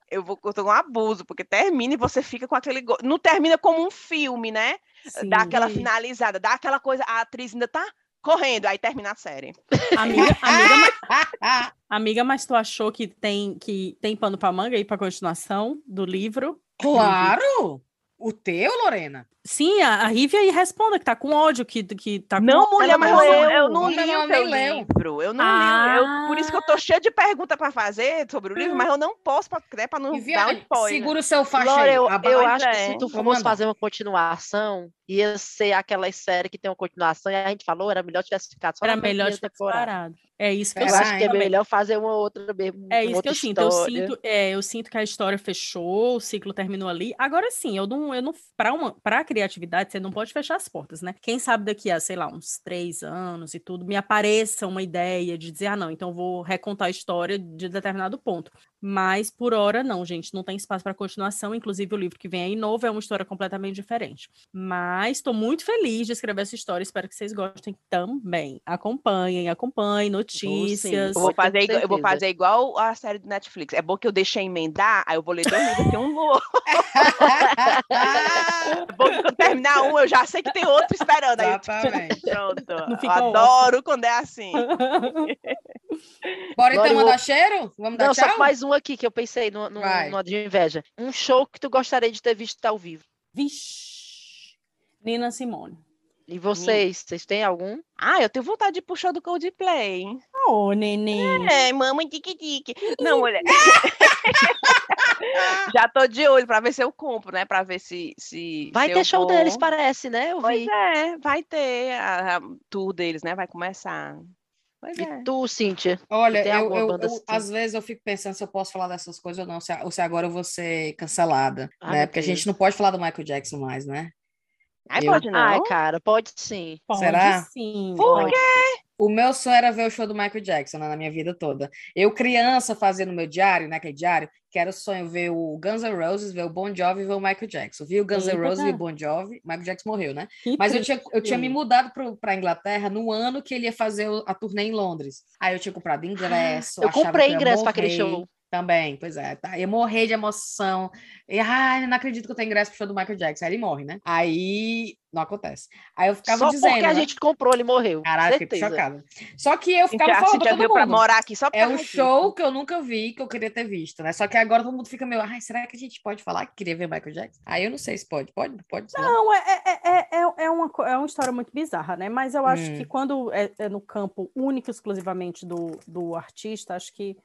Eu vou eu tô com um abuso, porque termina e você fica com aquele. go- Não termina como um filme, né? Sim. Dá aquela finalizada, dá aquela coisa, a atriz ainda tá correndo, aí termina a série. Amiga, amiga, mas, amiga, mas tu achou que tem, que tem pano pra manga aí pra continuação do livro? Claro! O teu, Lorena? Sim, a, a Rívia aí responda que tá com ódio, que, que tá com Não, mulher, mas não eu, eu não li o teu livro. Eu não Ah. li. Eu, por isso que eu tô cheia de perguntas pra fazer sobre o livro, mas eu não posso, pra, né, pra não dar um spoiler. segura o seu faixa Laura, aí. eu, a eu acho que é. se tu mandar. fazer uma continuação, ia ser aquela série que tem uma continuação, e a gente falou, era melhor tivesse ficado só Era melhor tivesse temporada. parado. É isso que eu Eu acho que é também. melhor fazer uma outra mesmo. É uma isso que eu sinto. Eu sinto, é, eu sinto que a história fechou, o ciclo terminou ali. Agora sim, eu não, eu não, para uma, para criatividade, você não pode fechar as portas, né? Quem sabe daqui a, sei lá, uns três anos e tudo, me apareça uma ideia de dizer, ah, não, então vou recontar a história de determinado ponto. Mas por hora não, gente, não tem espaço para continuação. Inclusive o livro que vem aí novo é uma história completamente diferente. Mas estou muito feliz de escrever essa história. Espero que vocês gostem também. Acompanhem, acompanhem notícias. Eu vou, fazer, igual, eu vou fazer igual a série do Netflix. É bom que eu deixei emendar, aí eu vou ler dois livros aqui, um outro. É bom que quando terminar um, eu já sei que tem outro esperando. Aí, Exatamente. pronto. Eu adoro quando é assim. Bora então eu mandar cheiro? Vamos dar Não, só tchau? mais um aqui que eu pensei no, no, no de inveja. Um show que tu gostaria de ter visto ao vivo. Vixe. Nina Simone. E vocês, vocês têm algum? Ah, eu tenho vontade de puxar do Coldplay. hein? Ô, neném. É, mamãe tique-tique. Não, mulher. Já tô de olho pra ver se eu compro, né? Pra ver se. se Vai se ter eu show vou. deles, parece, né? Eu Pois vi. é, vai ter a, a tour deles, né? Vai começar. Pois é. E tu, Cíntia? Olha, tem eu, eu- eu- assim? às vezes eu fico pensando se eu posso falar dessas coisas ou não, se, ou se agora eu vou ser cancelada, Ai, né? meu Porque a gente não pode falar do Michael Jackson mais, né? Ai, eu- pode não. Ai, cara, pode sim. Pode Será? sim. Por pode. O meu sonho era ver o show do Michael Jackson né, na minha vida toda. Eu, criança, fazia no meu diário, naquele diário, que era o sonho ver o Guns N' Roses, ver o Bon Jovi e ver o Michael Jackson. Vi o Guns N' Roses e o. Bon Jovi, Michael Jackson morreu, né? Que Mas eu tinha, eu tinha me mudado para a Inglaterra no ano que ele ia fazer a turnê em Londres. Aí eu tinha comprado ingresso. Eu comprei ingresso para aquele show. Também, pois é. Tá? Eu morri de emoção. E, ai, não acredito que eu tenho ingresso pro show do Michael Jackson. Aí ele morre, né? Aí não acontece. Aí eu ficava Só dizendo. porque a né? gente comprou, ele morreu. Caraca, fiquei chocada. Só que eu ficava falando você pra já todo veio pra mundo. morar aqui só É um show que eu nunca vi, que eu queria ter visto, né? Só que agora todo mundo fica meio, ai, será que a gente pode falar que queria ver Michael Jackson? Aí eu não sei se pode. Pode? Pode sim. Não, é, é, é, é, é, uma, é uma história muito bizarra, né? Mas eu acho Hum. que quando é, é no campo único, exclusivamente do, do artista, acho que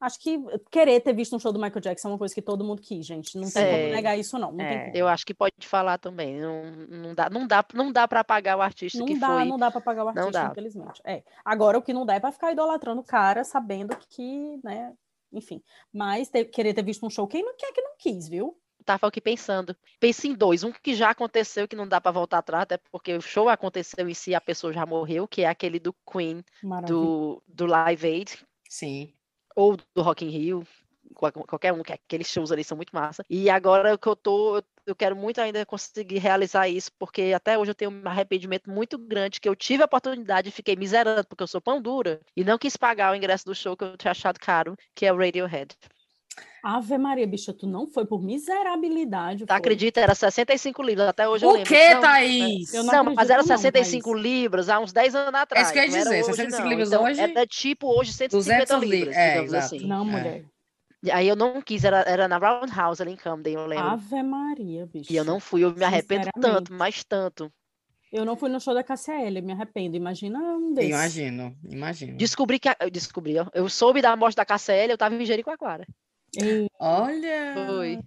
acho que querer ter visto um show do Michael Jackson é uma coisa que todo mundo quis, gente. Não tem É. como negar isso, não. Não É. Eu acho que pode falar também. Não, não dá, não dá, não dá para pagar o artista Não que dá, foi. não dá para pagar o Não artista, dá. infelizmente. É. Agora, o que não dá é para ficar idolatrando o cara, sabendo que, né, enfim. Mas ter- querer ter visto um show, quem não quer que não quis, viu? Tava aqui pensando. Pense em dois. Um que já aconteceu, que não dá para voltar atrás, até porque o show aconteceu em si, a pessoa já morreu, que é aquele do Queen, Maravilha. do, do Live Aid, Sim. Ou do Rock in Rio, qual- qualquer um, que aqueles shows ali são muito massa. E agora que eu tô, eu quero muito ainda conseguir realizar isso, porque até hoje eu tenho um arrependimento muito grande, que eu tive a oportunidade e fiquei miserando, porque eu sou pão dura, e não quis pagar o ingresso do show que eu tinha achado caro, que é o Radiohead. Ave Maria, bicha, tu não foi por miserabilidade. Tá, foi. acredita? Era 65 libras, até hoje eu O lembro. que, Não, Thaís? Eu Não, não mas era não, 65 libras há uns 10 anos atrás. que eu ia não dizer, hoje, 65 não. libras Então, hoje, Era tipo hoje 150 200 li- libras, é, digamos exato. assim. Não, É. mulher. E Aí eu não quis, era, era na Roundhouse ali em Camden, eu lembro. Ave Maria, bicho. E eu não fui, eu me arrependo tanto, mas tanto. Eu não fui no show da KCL, me arrependo. Imagina um desses. Imagino, imagino. Descobri que. a- Eu descobri, ó. Eu soube da morte da KCL, eu tava em Jericoacoara. Olha. Foi.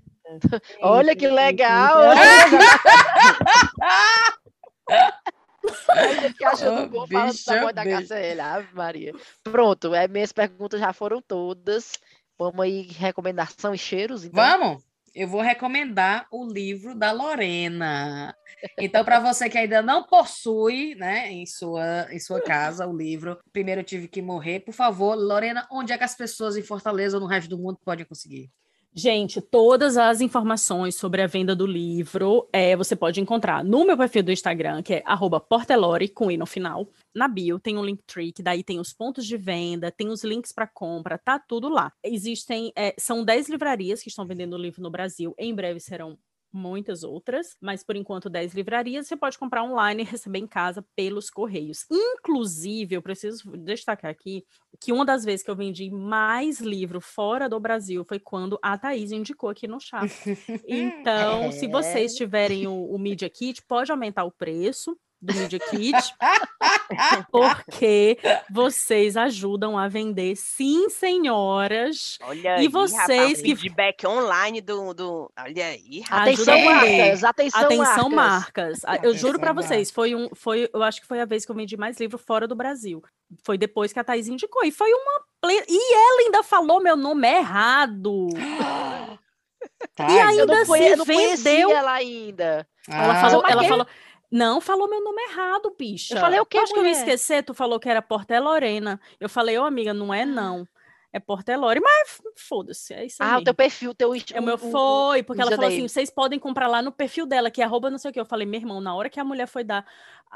Olha que legal! que achando Ô, bom falando da morte da. KCL. Ave Maria. Pronto, é, minhas perguntas já foram todas. Vamos aí, recomendação e cheiros, então. Vamos? Eu vou recomendar o livro da Lorena. Então, para você que ainda não possui, né, em sua, em sua casa o livro, primeiro eu tive que morrer. Por favor, Lorena, onde é que as pessoas em Fortaleza ou no resto do mundo podem conseguir? Gente, todas as informações sobre a venda do livro é, você pode encontrar no meu perfil do Instagram, que é portelore, com i no final. Na bio tem um Linktree, que daí tem os pontos de venda, tem os links para compra, tá tudo lá. Existem, é, são 10 livrarias que estão vendendo o livro no Brasil, em breve serão muitas outras, mas por enquanto 10 livrarias. Você pode comprar online e receber em casa pelos correios. Inclusive, eu preciso destacar aqui que uma das vezes que eu vendi mais livro fora do Brasil foi quando a Thaís indicou aqui no chat. Então, é. se vocês tiverem o, o Media Kit, pode aumentar o preço do Media Kit, porque vocês ajudam a vender, sim, senhoras. Olha e aí, vocês rapaz, que feedback online do, do... olha aí, rapaz. atenção marcas, atenção, atenção marcas. marcas. Eu juro para vocês, foi um, foi, eu acho que foi a vez que eu vendi mais livro fora do Brasil. Foi depois que a Thaís indicou e foi uma e ela ainda falou meu nome errado. Tá, e ainda se vendeu ela ainda. Ela falou, ela falou, não, falou meu nome errado, bicha. Eu falei o quê, Acho que eu ia esquecer, tu falou que era Porta Lorena. Eu falei, ô oh, amiga, não é não. É Porta Lore, mas foda-se, é isso aí. Ah, o teu perfil, o teu... É o meu foi, porque ela falou assim, vocês podem comprar lá no perfil dela, que é arroba não sei o que. Eu falei, meu irmão, na hora que a mulher foi dar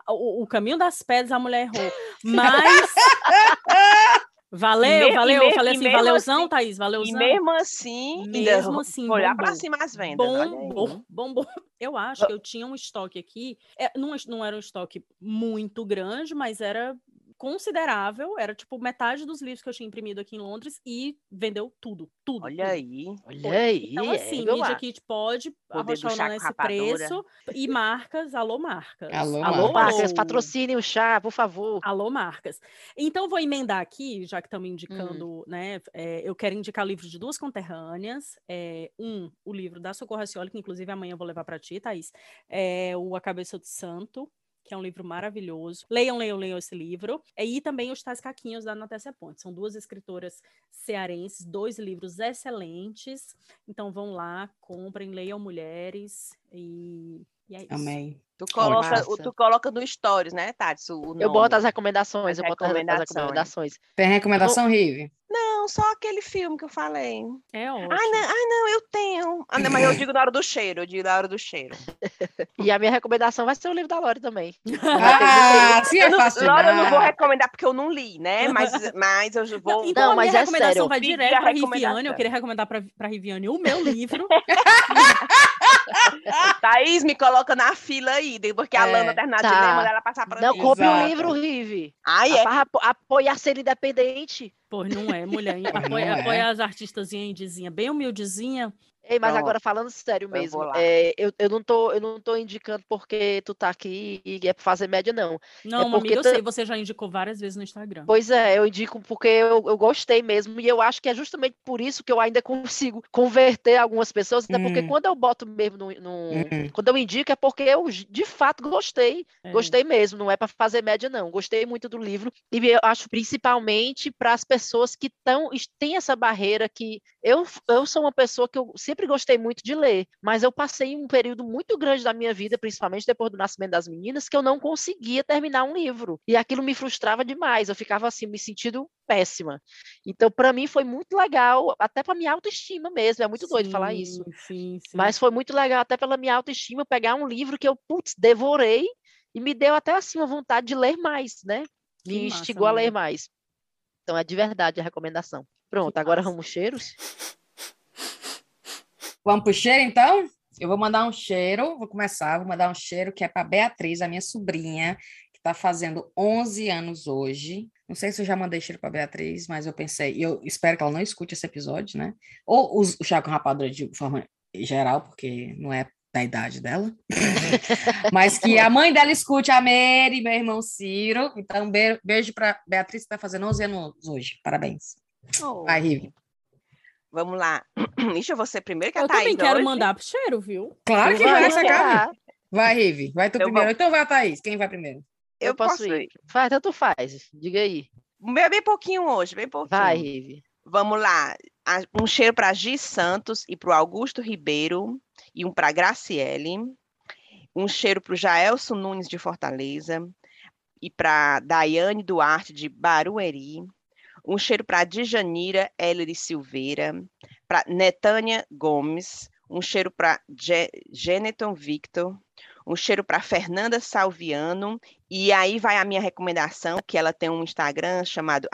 o, o caminho das pedras, a mulher errou. Mas... Valeu, valeu. eu falei assim, valeuzão, assim, Thaís, valeuzão. E mesmo assim, mesmo assim, olhar para cima as vendas. Bom, bom, bom. Eu acho que eu tinha um estoque aqui, é, não, não era um estoque muito grande, mas era considerável, era tipo metade dos livros que eu tinha imprimido aqui em Londres e vendeu tudo, tudo. Olha tudo. aí, olha aí. Então, assim, é, Media Kit pode arrochar nesse preço e marcas, alô marcas. Alô, alô marcas, patrocine o chá, por favor. Alô marcas. Então, vou emendar aqui, já que estamos indicando, hum. né, é, eu quero indicar livros de duas conterrâneas, é, um, o livro da Socorro Racioli, que inclusive amanhã eu vou levar para ti, Thaís, é o A Cabeça do Santo, que é um livro maravilhoso. Leiam, leiam, leiam esse livro. E também Os Tais Caquinhos, da Natécia Ponte. São duas escritoras cearenses, dois livros excelentes. Então vão lá, comprem, leiam Mulheres e, e é isso. Amém. Tu coloca, tu coloca no Stories, né, Tati? eu boto as recomendações, as eu boto recomendações. as recomendações. Tem recomendação, Rive? Não, só aquele filme que eu falei. É ótimo. Ah, não, ah, não eu tenho. Ah, não, mas eu digo na hora do cheiro, eu digo na hora do cheiro. e a minha recomendação vai ser o livro da Lore também. ah, sim, é fácil. Lore eu não vou recomendar porque eu não li, né? Mas, mas eu vou. Não, então, não mas a minha é recomendação sério. vai direto para Riviane. Eu queria recomendar para Riviane o meu livro. Thaís, me coloca na fila aí, porque a é, Lana terminar tá. de ler, manda ela passar para mim. Não, compre um livro, Rive. Ah, é? Apoiar ser independente. Pois não é, mulher. Apoia, apoia é. as artistas indizinha, bem humildezinha. Ei, mas Pronto. agora falando sério mesmo, eu, é, eu, eu, não tô, eu não tô indicando porque tu tá aqui e é pra fazer média, não. É não, é amiga, eu sei, você já indicou várias vezes no Instagram. Pois é, eu indico porque eu, eu gostei mesmo, e eu acho que é justamente por isso que eu ainda consigo converter algumas pessoas, até hum. porque quando eu boto mesmo no. no hum. Quando eu indico é porque eu de fato gostei. É. Gostei mesmo, não é para fazer média, não. Gostei muito do livro, e eu acho principalmente para as pessoas que tão, têm essa barreira que eu, eu sou uma pessoa que eu sempre gostei muito de ler, mas eu passei um período muito grande da minha vida, principalmente depois do nascimento das meninas, que eu não conseguia terminar um livro. E aquilo me frustrava demais. Eu ficava assim, me sentindo péssima. Então, para mim foi muito legal, até para minha autoestima mesmo. É muito sim, doido falar isso. Sim, sim. Mas foi muito legal até pela minha autoestima pegar um livro que eu putz, devorei e me deu até assim uma vontade de ler mais, né? Me que instigou massa, a ler mais. Então é de verdade a recomendação. Pronto, que agora massa. vamos cheiros. Vamos pro cheiro, então? Eu vou mandar um cheiro, vou começar, vou mandar um cheiro que é para Beatriz, a minha sobrinha, que está fazendo 11 anos hoje. Não sei se eu já mandei cheiro para Beatriz, mas eu pensei, e eu espero que ela não escute esse episódio, né? Ou os, o chá com rapadura de forma geral, porque não é da idade dela. mas que a mãe dela escute a Mary, meu irmão Ciro. Então, beijo para Beatriz, que está fazendo 11 anos hoje. Parabéns. Oh. Vai, Rive. Vamos lá. Deixa você primeiro que a Eu Thaís também quero hoje. mandar pro cheiro, viu? Claro que vai, essa cara. Vai, Rive. Vai tu eu primeiro. Vou... Então vai, Thaís. Quem vai primeiro? Eu, eu posso ir. ir. Faz, tanto faz. Diga aí. Bem, bem pouquinho hoje, bem pouquinho. Vai, Rive. Vamos lá. Um cheiro para Gi Santos e para o Augusto Ribeiro e um para Graciele. Um cheiro para o Jaelson Nunes de Fortaleza e para Daiane Duarte de Barueri um cheiro para Djanira Ellery Silveira, para Netânia Gomes, um cheiro para Geneton Victor, um cheiro para Fernanda Salviano, e aí vai a minha recomendação, que ela tem um Instagram chamado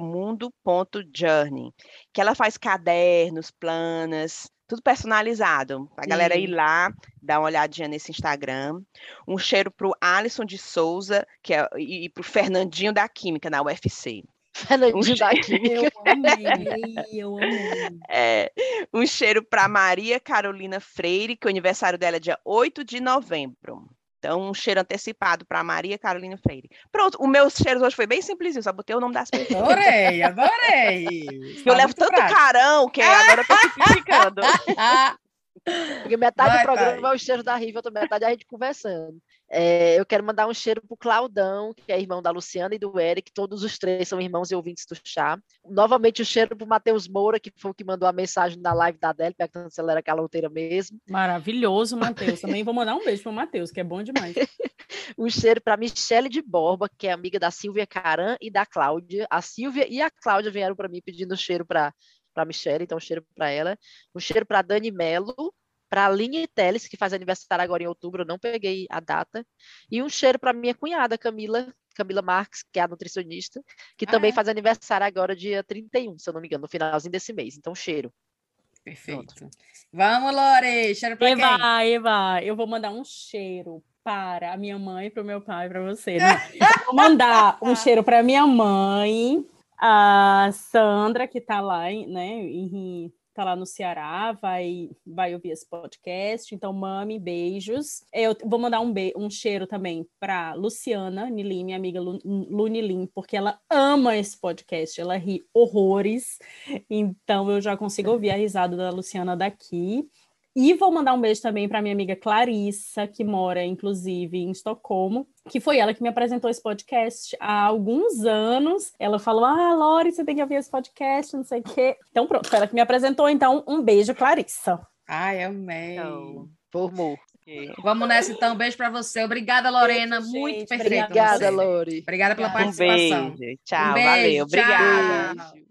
mundo.journey, que ela faz cadernos, planas, tudo personalizado. A galera ir lá, dar uma olhadinha nesse Instagram. Um cheiro pro Alisson de Souza, que é, e, e pro Fernandinho da Química na UFC. Fernandinho um da Química. Eu amei, eu amei. É, um cheiro para Maria Carolina Freire, que o aniversário dela é dia 8 de novembro. Então, um cheiro antecipado para Maria Carolina Freire. Pronto, o meu cheiro hoje foi bem simplesinho, só botei o nome das pessoas. Adorei, adorei. eu levo tanto prático. carão que agora eu tô simplificando. Porque metade Vai, do programa pai. é o cheiro da Riva, outra metade é a gente conversando. É, eu quero mandar um cheiro pro Claudão, que é irmão da Luciana e do Eric, todos os três são irmãos e ouvintes do chá. Novamente o um cheiro pro Matheus Moura, que foi o que mandou a mensagem na live da Adele, perguntando se ela era caloteira mesmo. Maravilhoso, Matheus. Também vou mandar um beijo pro Matheus, que é bom demais. um cheiro para Michele de Borba, que é amiga da Silvia Caran e da Cláudia. A Silvia e a Cláudia vieram para mim pedindo cheiro para para Michelle, então um cheiro para ela. Um cheiro para Dani Melo, para a Aline Teles, que faz aniversário agora em outubro, eu não peguei a data, e um cheiro para minha cunhada, Camila, Camila Marques, que é a nutricionista, que ah, também é? faz aniversário agora dia 31, se eu não me engano, no finalzinho desse mês. Então, cheiro. Perfeito. Pronto. Vamos, Lore, cheiro para Eva, quem? Eva, eu vou mandar um cheiro para a minha mãe, para o meu pai, para você. Né? vou mandar um cheiro para minha mãe, a Sandra, que está lá, né, em tá lá no Ceará, vai, vai ouvir esse podcast. Então, mami, beijos. Eu vou mandar um, be um cheiro também para Luciana Nilim, minha amiga Lu, Lu Nilim, porque ela ama esse podcast, ela ri horrores. Então, eu já consigo ouvir a risada da Luciana daqui. E vou mandar um beijo também para minha amiga Clarissa, que mora, inclusive, em Estocolmo, que foi ela que me apresentou esse podcast há alguns anos. Ela falou: Ah, Lori, você tem que ouvir esse podcast, não sei o quê. Então, pronto, foi ela que me apresentou. Então, um beijo, Clarissa. Ai, amei. Então, formou. Vamos nessa então, um beijo para você. Obrigada, Lorena, beijo, muito perfeita. Obrigada, Lori. Obrigada pela participação. Um beijo. Tchau, um beijo, valeu. Tchau. Obrigada.